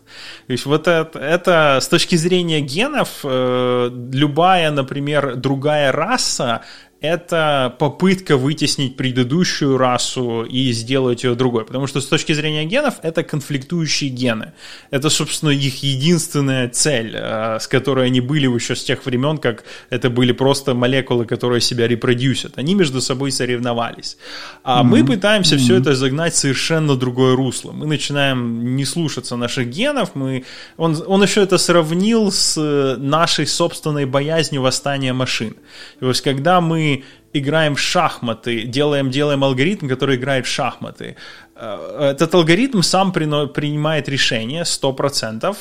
То есть вот это, это с точки зрения генов, э, любая, например, другая раса, это попытка вытеснить предыдущую расу и сделать ее другой. Потому что с точки зрения генов это конфликтующие гены. Это, собственно, их единственная цель, э, с которой они были еще с тех времен, как это были просто молекулы, которые себя репродюсят. Они между собой соревновались. А mm-hmm. мы пытаемся mm-hmm. все это загнать в совершенно другое русло. Мы начинаем не слушаться наших генов. Мы... Он, он еще это сравнил с нашей собственной боязнью восстания машин. То есть, когда мы играем в шахматы, делаем, делаем алгоритм, который играет в шахматы. Э, этот алгоритм сам принимает решение 100%,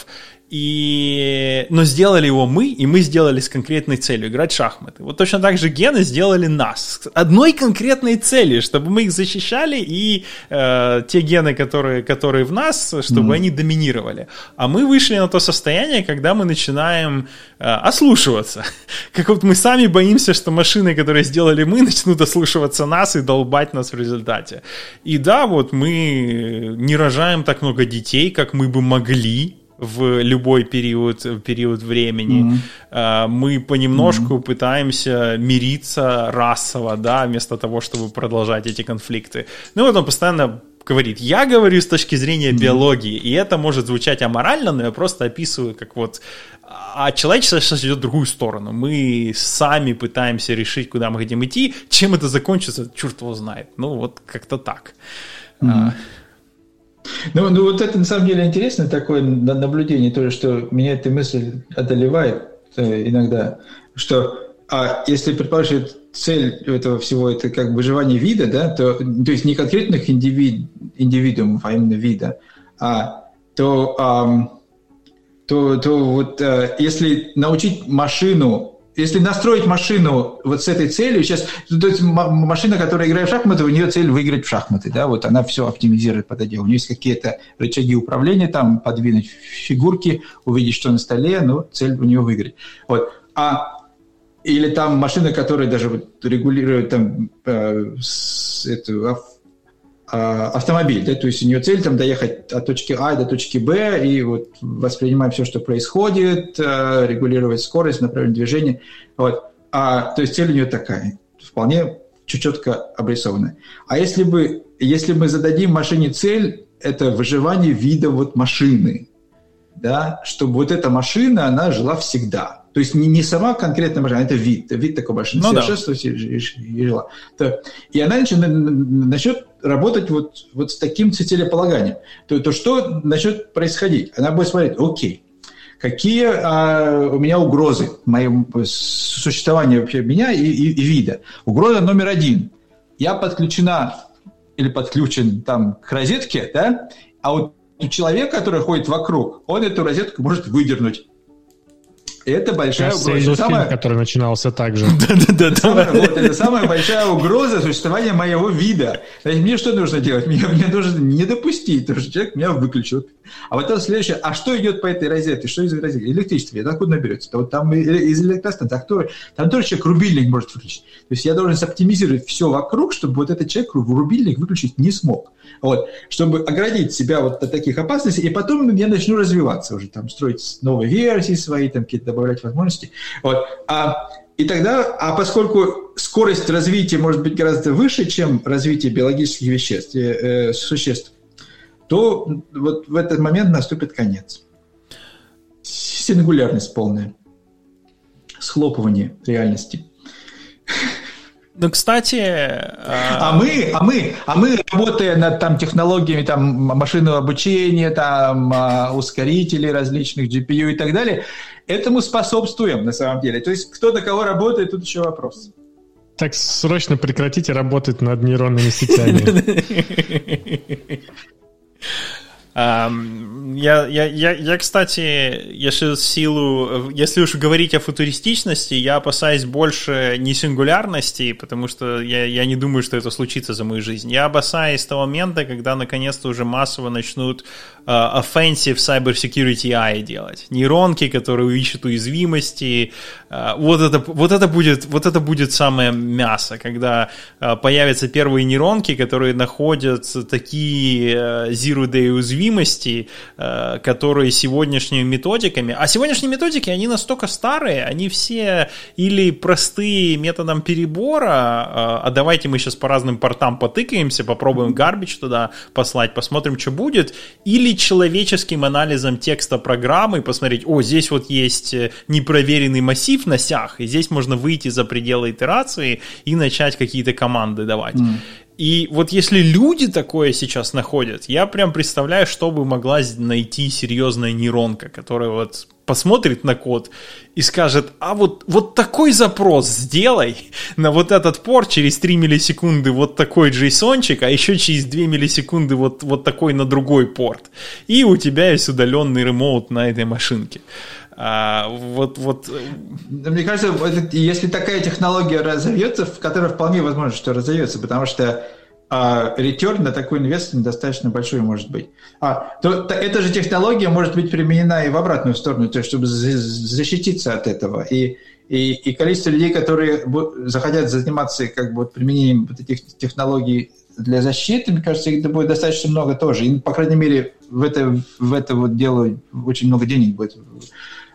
и... Но сделали его мы, и мы сделали с конкретной целью играть в шахматы. Вот точно так же гены сделали нас с одной конкретной целью, чтобы мы их защищали, и э, те гены, которые, которые в нас, чтобы mm-hmm. они доминировали. А мы вышли на то состояние, когда мы начинаем э, ослушиваться. Как вот мы сами боимся, что машины, которые сделали мы, начнут ослушиваться нас и долбать нас в результате. И да, вот мы не рожаем так много детей, как мы бы могли, в любой период, период времени. Mm-hmm. Мы понемножку mm-hmm. пытаемся мириться расово, да, вместо того, чтобы продолжать эти конфликты. Ну вот он постоянно говорит, я говорю с точки зрения биологии, и это может звучать аморально, но я просто описываю, как вот... А человечество сейчас идет в другую сторону. Мы сами пытаемся решить, куда мы хотим идти. Чем это закончится, черт его знает. Ну, вот как-то так. Mm-hmm. Ну, ну, вот это на самом деле интересно, такое наблюдение тоже, что меня эта мысль одолевает э, иногда, что а если предположить, цель этого всего это как выживание вида, да, то, то есть не конкретных индивид, индивидуумов, а именно вида, а, то, а, то, то вот а, если научить машину если настроить машину вот с этой целью, сейчас, то есть машина, которая играет в шахматы, у нее цель выиграть в шахматы, да, вот она все оптимизирует под это. У нее есть какие-то рычаги управления, там, подвинуть фигурки, увидеть, что на столе, ну, цель у нее выиграть. Вот. А или там машина, которая даже вот регулирует там э, эту, а, автомобиль, да, то есть у нее цель там доехать от точки А до точки Б и вот воспринимать все, что происходит, э, регулировать скорость, направление движения, вот. А, то есть цель у нее такая, вполне четко обрисованная. А если бы, если мы зададим машине цель, это выживание вида вот машины, да, чтобы вот эта машина, она жила всегда – то есть не, не сама конкретная машина, а это вид, вид такой машины, ну, совершенство да. и, и, жила. То, и она начнет, начнет работать вот, вот с таким целеполаганием. То, то что начнет происходить? Она будет смотреть, окей, какие а, у меня угрозы моему существованию вообще меня и, и, и вида. Угроза номер один. Я подключена или подключен там к розетке, да, а вот человек, который ходит вокруг, он эту розетку может выдернуть это большая Кажется, угроза. Самая... Фильм, который начинался так же. Да-да-да. Вот, это самая большая угроза существования моего вида. Значит, мне что нужно делать? Мне, мне нужно не допустить, потому что человек меня выключил. А потом следующее, а что идет по этой розетке? Что из розетки? Электричество. Это откуда наберется? Вот там из электростанции. Кто? Там тоже человек рубильник может выключить. То есть я должен соптимизировать все вокруг, чтобы вот этот человек рубильник выключить не смог. Вот, чтобы оградить себя вот от таких опасностей, и потом я начну развиваться уже, там, строить новые версии свои, там, какие-то добавлять возможности. Вот. А, и тогда, а поскольку скорость развития может быть гораздо выше, чем развитие биологических веществ, э, э, существ, то вот в этот момент наступит конец. Сингулярность полная. Схлопывание реальности. Ну, кстати... А... а мы, а мы, а мы, работая над там технологиями там машинного обучения, там а, ускорителей различных GPU и так далее, этому способствуем на самом деле. То есть кто на кого работает, тут еще вопрос. Так срочно прекратите работать над нейронными сетями. Я, я, я, я, кстати, если силу, если уж говорить о футуристичности, я опасаюсь больше не сингулярности, потому что я, я не думаю, что это случится за мою жизнь. Я опасаюсь того момента, когда наконец-то уже массово начнут uh, offensive cyber security AI делать. Нейронки, которые ищут уязвимости. Uh, вот, это, вот, это будет, вот это будет самое мясо, когда uh, появятся первые нейронки, которые находят такие uh, zero-day уязвимости, уязвимости, э, которые сегодняшними методиками, а сегодняшние методики, они настолько старые, они все или простые методом перебора, э, а давайте мы сейчас по разным портам потыкаемся, попробуем гарбич туда послать, посмотрим, что будет, или человеческим анализом текста программы, посмотреть, о, здесь вот есть э, непроверенный массив на сях, и здесь можно выйти за пределы итерации и начать какие-то команды давать. Mm. И вот если люди такое сейчас находят, я прям представляю, что бы могла найти серьезная нейронка, которая вот посмотрит на код и скажет, а вот, вот такой запрос сделай на вот этот порт через 3 миллисекунды вот такой джейсончик, а еще через 2 миллисекунды вот, вот такой на другой порт. И у тебя есть удаленный ремоут на этой машинке. А, вот, вот. Мне кажется, если такая технология разовьется, в которой вполне возможно, что разовьется, потому что а return на такой инвестор достаточно большой может быть. А, то, то эта же технология может быть применена и в обратную сторону, то есть чтобы защититься от этого. И, и, и количество людей, которые захотят заниматься как бы, применением вот этих технологий для защиты, мне кажется, это будет достаточно много тоже. И, по крайней мере, в это, в это вот дело очень много денег будет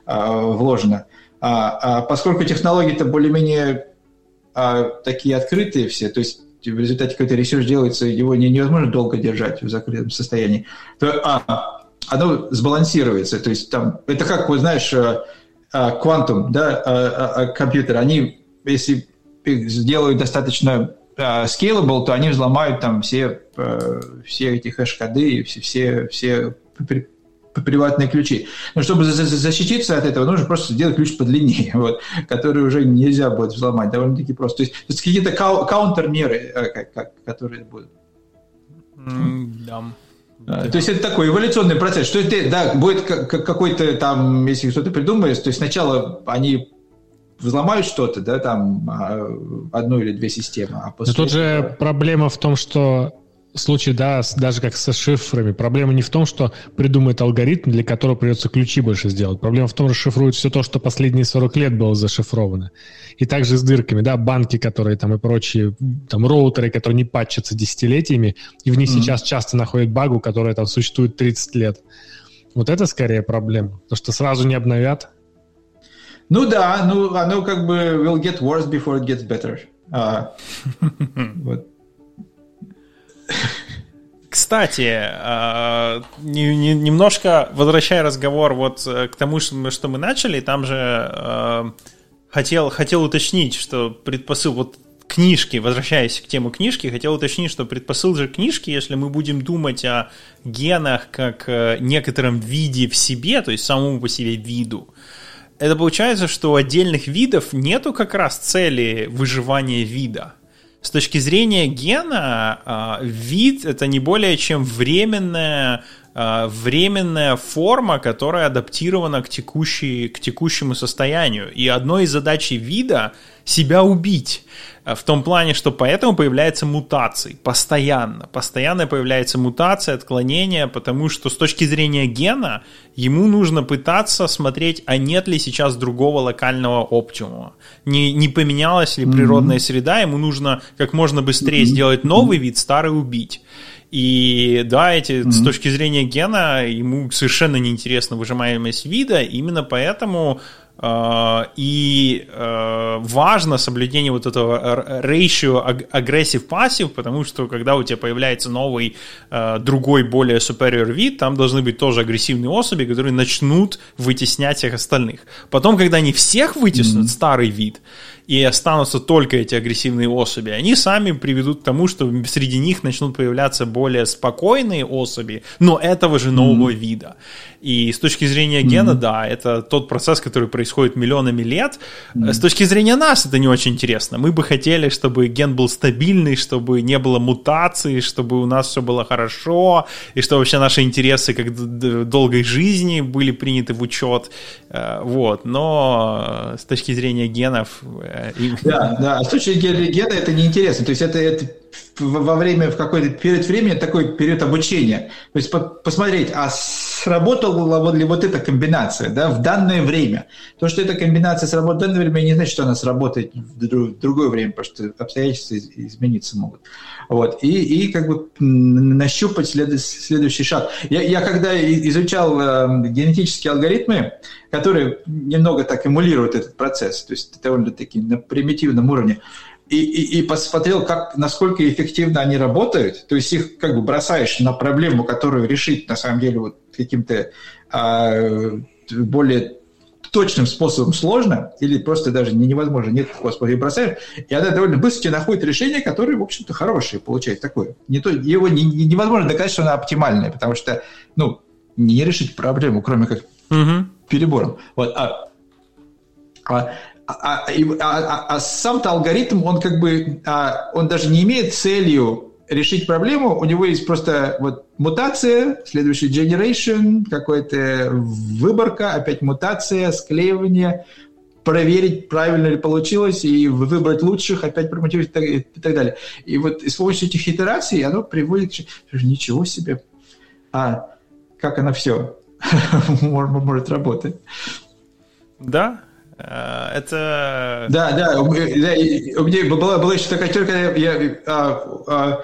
вложено. А, а поскольку технологии-то более-менее а, такие открытые все, то есть в результате какой-то research делается, его невозможно долго держать в закрытом состоянии, то а, оно сбалансируется. То есть там, это как, вы знаешь, quantum, да, компьютер, они, если сделают достаточно scalable, то они взломают там все, все эти хэш-коды и все, все, все приватные ключи. Но чтобы защититься от этого, нужно просто сделать ключ подлиннее, вот, который уже нельзя будет взломать. Довольно-таки просто. То есть, есть какие-то кау- каунтер-меры, э, которые будут. Mm, да. А, то есть это такой эволюционный процесс. Что это, да, будет какой-то там, если кто-то придумает, то есть сначала они взломают что-то, да, там а, одну или две системы. А после Но тут же проблема в том, что случае, да, даже как со шифрами, проблема не в том, что придумает алгоритм, для которого придется ключи больше сделать. Проблема в том, что расшифрует все то, что последние 40 лет было зашифровано. И также с дырками, да, банки, которые там и прочие, там роутеры, которые не патчатся десятилетиями, и в них mm-hmm. сейчас часто находят багу, которая там существует 30 лет. Вот это скорее проблема, то что сразу не обновят. Ну да, ну оно как бы will get worse before it gets better. А, вот. Кстати, а, немножко возвращая разговор вот э, к тому, что мы начали, там же а, хотел, хотел уточнить, что предпосыл, вот книжки, возвращаясь к тему книжки, хотел уточнить, что предпосыл же книжки, если мы будем думать о генах как э, некотором виде в себе, то есть самому по себе виду, это получается, что у отдельных видов нету как раз цели выживания вида с точки зрения гена, а, вид это не более чем временная, а, временная форма, которая адаптирована к, текущей, к текущему состоянию. И одной из задач вида себя убить. Э, в том плане, что поэтому появляется мутации постоянно. Постоянно появляется мутация, отклонение, потому что с точки зрения гена ему нужно пытаться смотреть, а нет ли сейчас другого локального оптимума. Не, не поменялась ли природная mm-hmm. среда, ему нужно как можно быстрее mm-hmm. сделать новый вид, старый убить. И да, эти mm-hmm. с точки зрения гена ему совершенно неинтересна выжимаемость вида, именно поэтому а, и а, важно соблюдение вот этого ratio aggressive passive, потому что когда у тебя появляется новый, а, другой, более superior вид, там должны быть тоже агрессивные особи, которые начнут вытеснять всех остальных. Потом, когда они всех вытеснут, mm-hmm. старый вид, и останутся только эти агрессивные особи, они сами приведут к тому, что среди них начнут появляться более спокойные особи, но этого же нового mm-hmm. вида. И с точки зрения гена, mm-hmm. да, это тот процесс, который происходит миллионами лет. Mm-hmm. С точки зрения нас это не очень интересно. Мы бы хотели, чтобы ген был стабильный, чтобы не было мутаций, чтобы у нас все было хорошо, и что вообще наши интересы как долгой жизни были приняты в учет. Э, вот. Но с точки зрения генов... Да, да. С точки зрения гена это неинтересно. То есть это, это во время, в какой-то период времени такой период обучения. То есть посмотреть, а сработала ли вот эта комбинация да, в данное время. То, что эта комбинация сработает в данное время, не значит, что она сработает в другое время, потому что обстоятельства измениться могут. Вот. И, и как бы нащупать след, следующий шаг. Я, я когда изучал э, генетические алгоритмы, которые немного так эмулируют этот процесс, то есть довольно-таки на примитивном уровне, и, и, и посмотрел, как, насколько эффективно они работают, то есть их как бы бросаешь на проблему, которую решить на самом деле вот каким-то а, более точным способом сложно, или просто даже невозможно, нет такого способа, и бросаешь, и она довольно быстро находит решение, которое, в общем-то, хорошее получается такое. Не то, его не, не, невозможно доказать, что она оптимальная, потому что, ну, не решить проблему, кроме как угу. перебором. Вот, а, а а, а, а, а сам-то алгоритм, он как бы, а, он даже не имеет целью решить проблему, у него есть просто вот мутация, следующий generation, какая-то выборка, опять мутация, склеивание, проверить, правильно ли получилось, и выбрать лучших, опять промотивировать и и так далее. И вот с помощью этих итераций оно приводит к... Ничего себе! А как оно все может работать? Да, это... Да, да, у меня была, была еще такая теория, когда я а, а,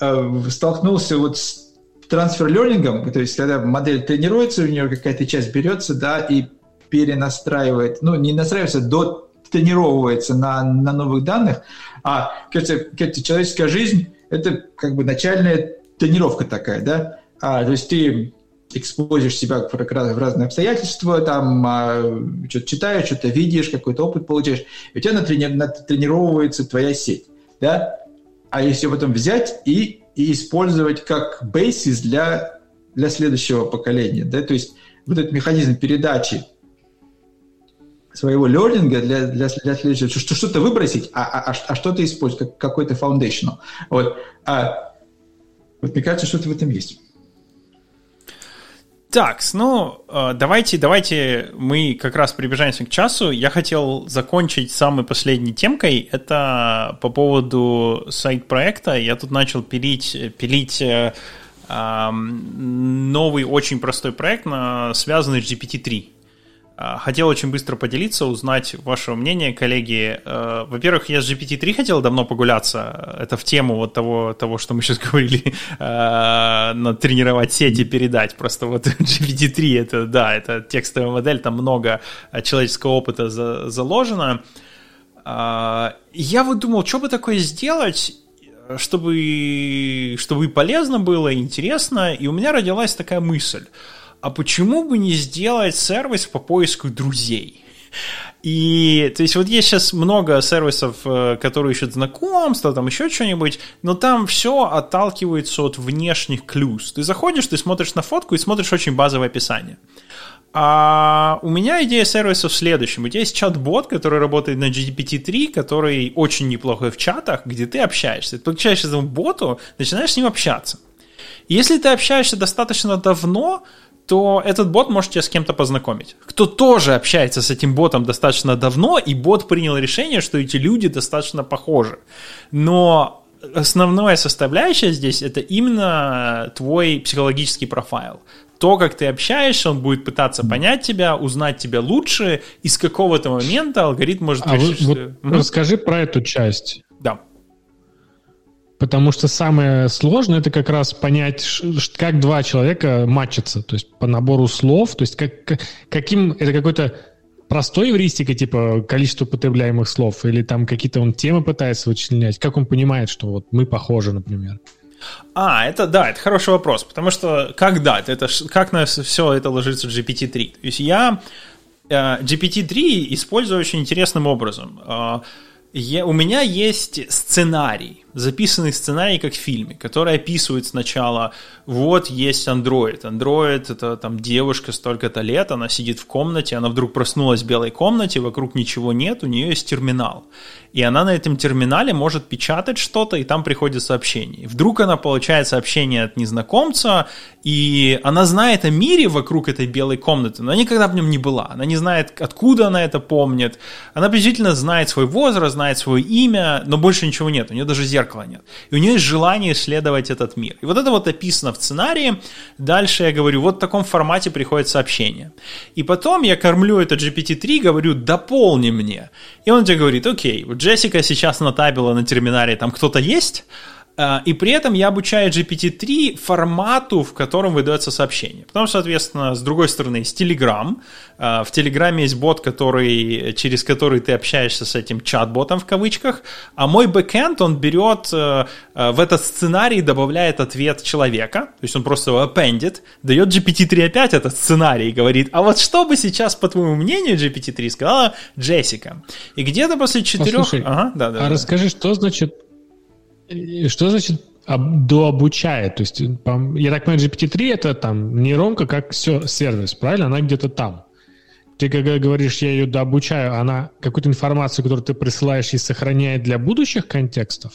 а, столкнулся вот с трансфер-лернингом, то есть когда модель тренируется, у нее какая-то часть берется, да, и перенастраивает, ну, не настраивается до тренировывается на, на новых данных, а, кажется, кажется, человеческая жизнь – это как бы начальная тренировка такая, да, а, то есть ты экспозишь себя в разные обстоятельства, там а, что-то читаешь, что-то видишь, какой-то опыт получаешь, и у тебя натрени- натренировывается твоя сеть, да, а если потом взять и, и использовать как бейсис для, для следующего поколения, да, то есть вот этот механизм передачи своего лернинга для, для, для следующего, что, что-то выбросить, а, а, а, а что-то использовать, как, какой-то foundational. Вот. А, вот мне кажется, что-то в этом есть. Так, ну, э, давайте, давайте мы как раз приближаемся к часу. Я хотел закончить самой последней темкой. Это по поводу сайт-проекта. Я тут начал пилить, пилить э, новый очень простой проект, связанный с GPT-3. А, хотел очень быстро поделиться, узнать ваше мнение, коллеги. Э, во-первых, я с GPT-3 хотел давно погуляться. Это в тему вот того, того что мы сейчас говорили, э, надо тренировать сети, передать. Просто вот GPT-3, это, да, это текстовая модель, там много человеческого опыта заложено. А, я вот думал, что бы такое сделать, чтобы, чтобы полезно было, интересно. И у меня родилась такая мысль – а почему бы не сделать сервис по поиску друзей? И, то есть, вот есть сейчас много сервисов, э, которые ищут знакомства, там еще что-нибудь, но там все отталкивается от внешних клюз. Ты заходишь, ты смотришь на фотку и смотришь очень базовое описание. А у меня идея сервиса в следующем. У тебя есть чат-бот, который работает на GPT-3, который очень неплохой в чатах, где ты общаешься. Ты подключаешься к этому боту, начинаешь с ним общаться. Если ты общаешься достаточно давно, то этот бот может тебя с кем-то познакомить. Кто тоже общается с этим ботом достаточно давно, и бот принял решение, что эти люди достаточно похожи. Но основная составляющая здесь это именно твой психологический профайл. То, как ты общаешься, он будет пытаться понять тебя, узнать тебя лучше, и с какого-то момента алгоритм может а решить, вы, что... Вот расскажи про эту часть. Да. Потому что самое сложное это как раз понять, как два человека матчатся, то есть по набору слов, то есть как, каким это какой-то простой эвристика, типа количество потребляемых слов, или там какие-то он темы пытается вычленять, как он понимает, что вот мы похожи, например. А, это да, это хороший вопрос, потому что как дать, это как на все это ложится в GPT-3. То есть я э, GPT-3 использую очень интересным образом. Я, у меня есть сценарий, записанный сценарий как в фильме, который описывает сначала, вот есть андроид. Андроид это там девушка столько-то лет, она сидит в комнате, она вдруг проснулась в белой комнате, вокруг ничего нет, у нее есть терминал. И она на этом терминале может печатать что-то, и там приходит сообщение. Вдруг она получает сообщение от незнакомца, и она знает о мире вокруг этой белой комнаты, но никогда в нем не была. Она не знает, откуда она это помнит. Она приблизительно знает свой возраст, знает свое имя, но больше ничего нет. У нее даже зеркала нет. И у нее есть желание исследовать этот мир. И вот это вот описано в сценарии. Дальше я говорю, вот в таком формате приходит сообщение. И потом я кормлю это GPT-3, говорю, дополни мне. И он тебе говорит, окей, вот Джессика сейчас натабила на терминале, там кто-то есть, и при этом я обучаю GPT-3 формату, в котором выдается сообщение. Потом, соответственно, с другой стороны, есть Telegram. А, в Telegram есть бот, который, через который ты общаешься с этим чат-ботом в кавычках. А мой бэкэнд, он берет э, э, в этот сценарий, добавляет ответ человека. То есть он просто его appendит, дает GPT-3 опять этот сценарий и говорит, а вот что бы сейчас, по твоему мнению, GPT-3 сказала Джессика? И где-то после четырех... Послушай, ага, да, да, а да. расскажи, что значит что значит дообучает? То есть, я так понимаю, GPT-3 это там нейронка как все, сервис, правильно? Она где-то там. Ты когда говоришь, я ее дообучаю, она какую-то информацию, которую ты присылаешь, и сохраняет для будущих контекстов?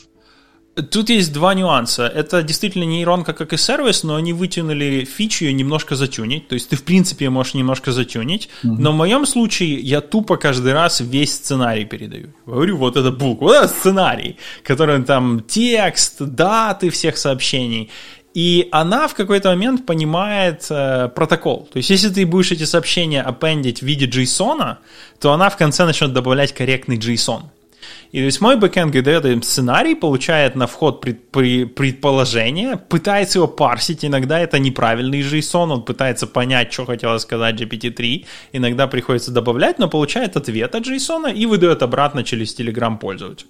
Тут есть два нюанса. Это действительно нейронка как и сервис, но они вытянули фичу ее немножко затюнить. То есть ты, в принципе, можешь немножко затюнить. Mm-hmm. Но в моем случае я тупо каждый раз весь сценарий передаю. Говорю, вот это булк, вот это сценарий, который там текст, даты всех сообщений. И она в какой-то момент понимает э, протокол. То есть, если ты будешь эти сообщения аппендить в виде JSON, то она в конце начнет добавлять корректный JSON. И то есть мой бэкэнд дает им сценарий, получает на вход пред, при, предположение, пытается его парсить, иногда это неправильный JSON, он пытается понять, что хотела сказать GPT-3, иногда приходится добавлять, но получает ответ от JSON и выдает обратно через Telegram пользователю.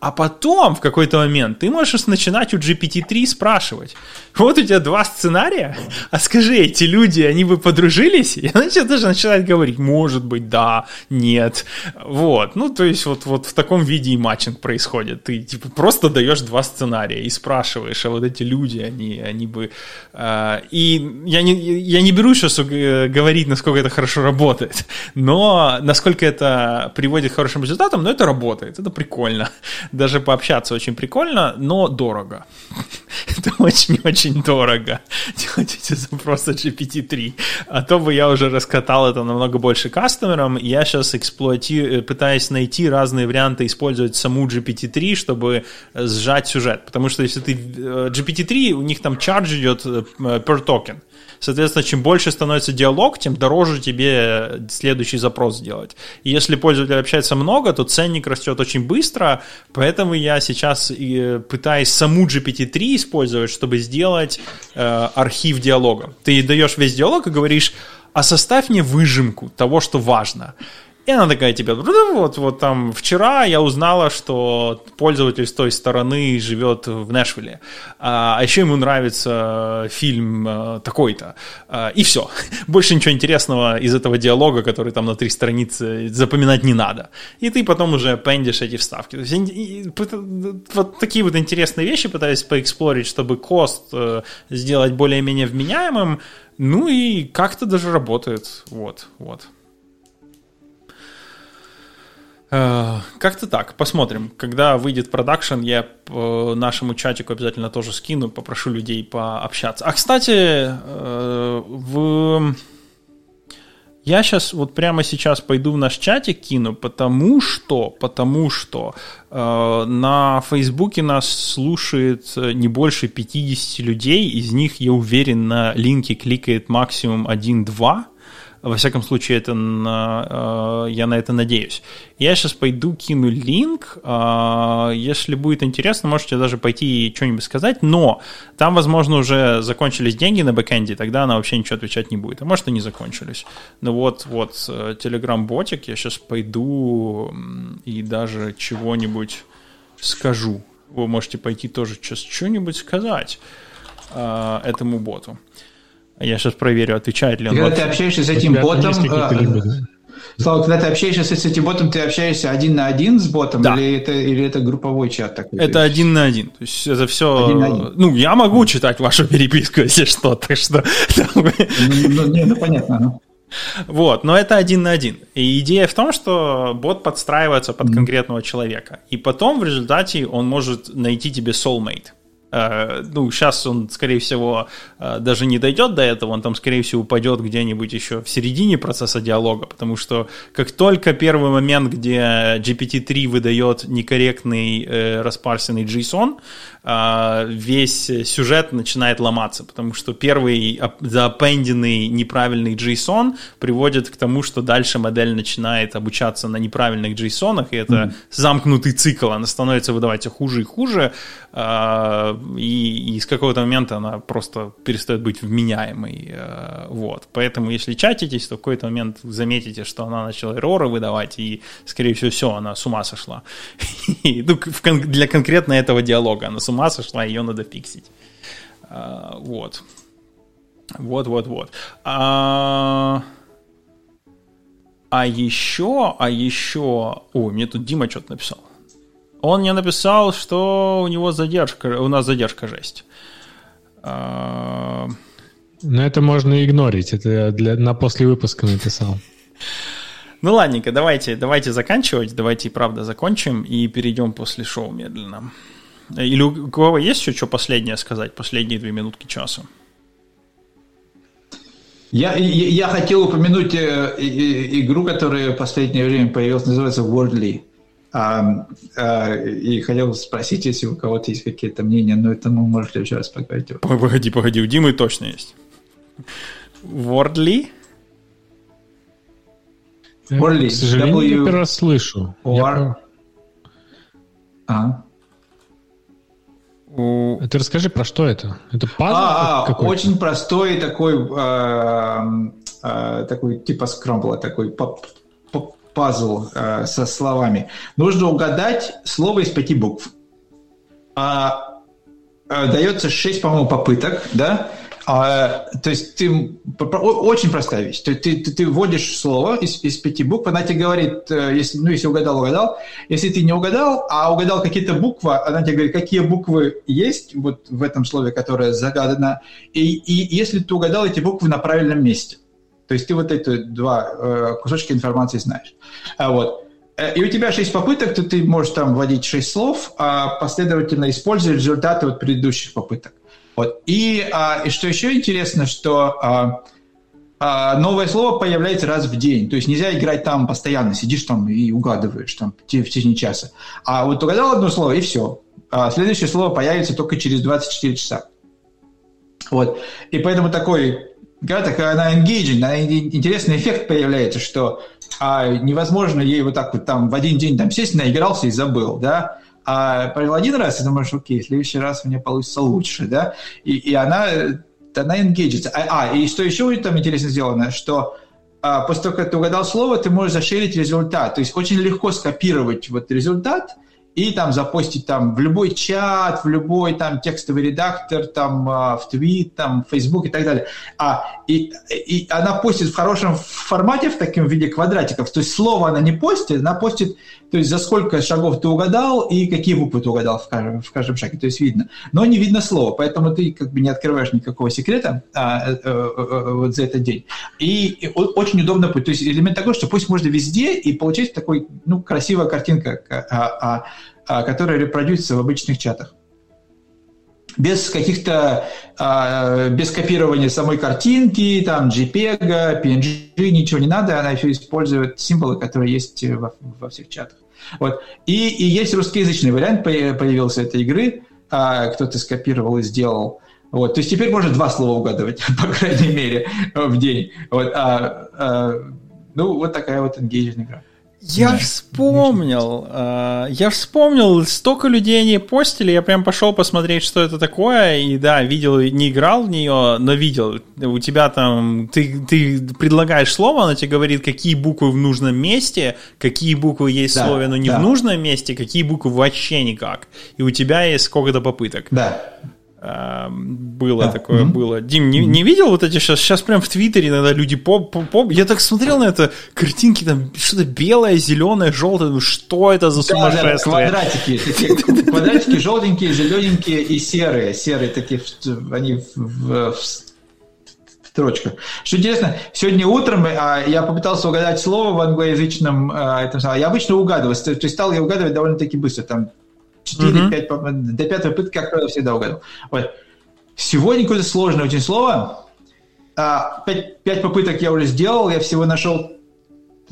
А потом, в какой-то момент, ты можешь начинать у GPT-3 спрашивать, вот у тебя два сценария, а скажи, эти люди, они бы подружились? И она даже начинает говорить, может быть, да, нет. Вот, ну, то есть вот, вот в таком виде и матчинг происходит. Ты типа просто даешь два сценария и спрашиваешь, а вот эти люди, они, они бы... Э, и я не, я не беру сейчас говорить, насколько это хорошо работает, но насколько это приводит к хорошим результатам, но это работает, это прикольно. Даже пообщаться очень прикольно, но дорого. Это очень-очень дорого делать эти запросы GPT-3. А то бы я уже раскатал это намного больше кастомерам. Я сейчас эксплуатирую, пытаюсь найти разные варианты использовать саму GPT-3, чтобы сжать сюжет. Потому что если ты... Э, GPT-3, у них там charge идет э, per token. Соответственно, чем больше становится диалог, тем дороже тебе следующий запрос сделать. И если пользователь общается много, то ценник растет очень быстро, поэтому я сейчас пытаюсь саму GPT-3 использовать, чтобы сделать э, архив диалога. Ты даешь весь диалог и говоришь, а составь мне выжимку того, что важно. И она такая тебе, «Ну, вот, вот там вчера я узнала, что пользователь с той стороны живет в Нэшвилле, а, а еще ему нравится фильм а, такой-то. А, и все. Больше ничего интересного из этого диалога, который там на три страницы, запоминать не надо. И ты потом уже пендишь эти вставки. То есть, и, вот такие вот интересные вещи пытаюсь поэксплорить, чтобы кост э, сделать более-менее вменяемым, ну и как-то даже работает. Вот, вот. Э, как-то так, посмотрим. Когда выйдет продакшн, я по нашему чатику обязательно тоже скину, попрошу людей пообщаться. А, кстати, э, в... Я сейчас, вот прямо сейчас пойду в наш чатик кину, потому что, потому что э, на Фейсбуке нас слушает не больше 50 людей, из них, я уверен, на линке кликает максимум 1-2, во всяком случае, это на, э, я на это надеюсь. Я сейчас пойду кину линк. Э, если будет интересно, можете даже пойти и что-нибудь сказать. Но там, возможно, уже закончились деньги на бэкэнде, тогда она вообще ничего отвечать не будет. А может, и не закончились. Ну вот, вот, Telegram-ботик, я сейчас пойду и даже чего-нибудь скажу. Вы можете пойти тоже сейчас что-нибудь сказать э, этому боту. Я сейчас проверю, отвечает ли он. Когда ты общаешься с этим ботом, э, Слава, когда ты общаешься с этим ботом, ты общаешься один на один с ботом, да. или, это, или это групповой чат такой? Это один на один. То есть это все... Один на один. Ну, я могу читать вашу переписку, если что, так что... Ну, ну, не, ну понятно. Ну. Вот, но это один на один. И идея в том, что бот подстраивается под конкретного человека. И потом в результате он может найти тебе soulmate. Э, ну, сейчас он, скорее всего, э, даже не дойдет до этого, он там, скорее всего, упадет где-нибудь еще в середине процесса диалога, потому что как только первый момент, где GPT-3 выдает некорректный э, распарсенный JSON, э, весь сюжет начинает ломаться, потому что первый зааппенденный неправильный JSON приводит к тому, что дальше модель начинает обучаться на неправильных JSON, и это mm-hmm. замкнутый цикл, она становится выдавать все хуже и хуже, э, и, и с какого-то момента она просто перестает быть вменяемой. Э, вот. Поэтому, если чатитесь, то в какой-то момент заметите, что она начала эроры выдавать, и, скорее всего, все, она с ума сошла. ну, для конкретно этого диалога она с ума сошла, ее надо фиксить. Э, вот. Вот, вот, вот. А... А еще, а еще... О, мне тут Дима что-то написал. Он мне написал, что у него задержка, у нас задержка жесть. А... Но это можно игнорить, это для, на после выпуска написал. Ну ладненько, давайте, давайте заканчивать, давайте правда закончим и перейдем после шоу медленно. Или у кого есть еще что последнее сказать, последние две минутки часа? Я, я, я хотел упомянуть э, игру, которая в последнее время появилась, называется Wordly. А, а, и хотел спросить, если у кого-то есть какие-то мнения, но это мы, может, в следующий раз поговорить. Погоди, погоди, у Димы точно есть. Вордли? Вордли. К сожалению, w... я первый раз слышу. Я... А. У... Ты расскажи, про что это? Это пазл а, какой-то? Очень простой такой, э, э, такой типа скрамбла, такой пазл э, со словами. Нужно угадать слово из пяти букв. А, а, дается шесть, по-моему, попыток, да? А, то есть ты очень простая вещь. Ты, ты, ты, ты вводишь слово из, из пяти букв, она тебе говорит, э, если, ну, если угадал, угадал. Если ты не угадал, а угадал какие-то буквы, она тебе говорит, какие буквы есть вот в этом слове, которое загадано. И, и если ты угадал эти буквы на правильном месте. То есть ты вот эти два э, кусочка информации знаешь. А, вот. Э, и у тебя шесть попыток, то ты можешь там вводить шесть слов, а последовательно используя результаты вот предыдущих попыток. Вот. И, а, и что еще интересно, что а, а, новое слово появляется раз в день. То есть нельзя играть там постоянно, сидишь там и угадываешь там в течение часа. А вот угадал одно слово, и все. А следующее слово появится только через 24 часа. Вот. И поэтому такой игра такая, она engaging, она интересный эффект появляется, что а, невозможно ей вот так вот там в один день там сесть, наигрался и забыл, да, а провел один раз, и думаешь, окей, в следующий раз у меня получится лучше, да, и, и она, она engagится. А, а, и что еще там интересно сделано, что а, после того, как ты угадал слово, ты можешь зашерить результат, то есть очень легко скопировать вот результат – и там запостить там в любой чат, в любой там текстовый редактор, там а, в твит, там в Facebook и так далее. А, и, и она постит в хорошем формате, в таком виде квадратиков. То есть слово она не постит, она постит, то есть за сколько шагов ты угадал и какие буквы ты угадал в каждом, в каждом шаге. То есть видно. Но не видно слово, поэтому ты как бы не открываешь никакого секрета а, а, а, вот за этот день. И, и очень удобно, то есть элемент такой, что пусть можно везде и получить такой, ну, красивая картинка, а, а, а, которая репродюсится в обычных чатах. Без каких-то, а, без копирования самой картинки, там, JPEG, PNG, ничего не надо, она еще использует символы, которые есть во, во всех чатах. Вот. И, и есть русскоязычный вариант появился этой игры, а, кто-то скопировал и сделал. Вот. То есть теперь можно два слова угадывать, по крайней мере, в день. Вот. А, а, ну, вот такая вот engaging игра. Я да, вспомнил, э, я вспомнил, столько людей не постили, я прям пошел посмотреть, что это такое, и да, видел, не играл в нее, но видел, у тебя там, ты, ты предлагаешь слово, оно тебе говорит, какие буквы в нужном месте, какие буквы есть да, в слове, но не да. в нужном месте, какие буквы вообще никак, и у тебя есть сколько-то попыток. Да. Было да. такое, mm-hmm. было. Дим, не, не видел вот эти сейчас? Сейчас прям в Твиттере иногда люди поп, поп, поп. Я так смотрел на это, картинки там что-то белое, зеленое, желтое. Ну что это за сумасшествие? Да, квадратики. Квадратики желтенькие, зелененькие и серые. Серые такие, они в, строчках. Что интересно, сегодня утром а, я попытался угадать слово в англоязычном, а, этом, я обычно угадываю, то есть стал я угадывать довольно-таки быстро, там 4-5, угу. до пятой попытки, как правило, всегда угадал. Вот. Сегодня какое-то сложное очень слово. А, пять, пять попыток я уже сделал, я всего нашел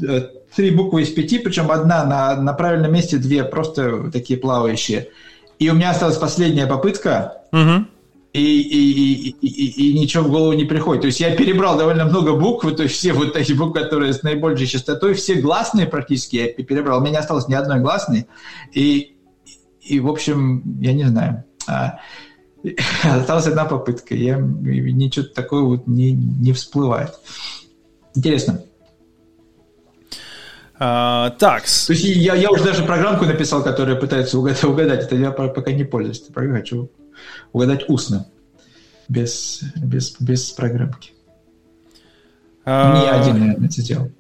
э, три буквы из пяти, причем одна на, на правильном месте, две просто такие плавающие. И у меня осталась последняя попытка, угу. и, и, и, и, и ничего в голову не приходит. То есть я перебрал довольно много букв, то есть все вот эти буквы, которые с наибольшей частотой, все гласные практически я перебрал. У меня не осталось ни одной гласной. И и, в общем, я не знаю. А, осталась одна попытка. Я, ничего такого вот не, не всплывает. Интересно. А, так. То есть я, я уже даже программку написал, которая пытается угадать. угадать. Это я пока не пользуюсь. Я хочу угадать устно. Без, без, без программки. А... Не один, наверное, это сделал.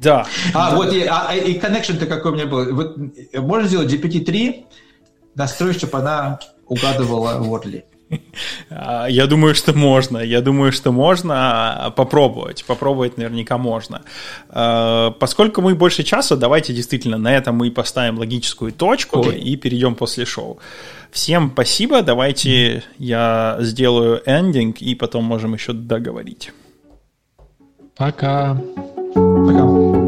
Да. А, да. вот и, а, и connection-то какой у меня был. Вот, можно сделать GPT-3, настроить, чтобы она угадывала Wordly. А, я думаю, что можно. Я думаю, что можно попробовать. Попробовать наверняка можно. А, поскольку мы больше часа, давайте действительно на этом мы поставим логическую точку okay. и перейдем после шоу. Всем спасибо. Давайте mm-hmm. я сделаю эндинг и потом можем еще договорить. Пока. Пока.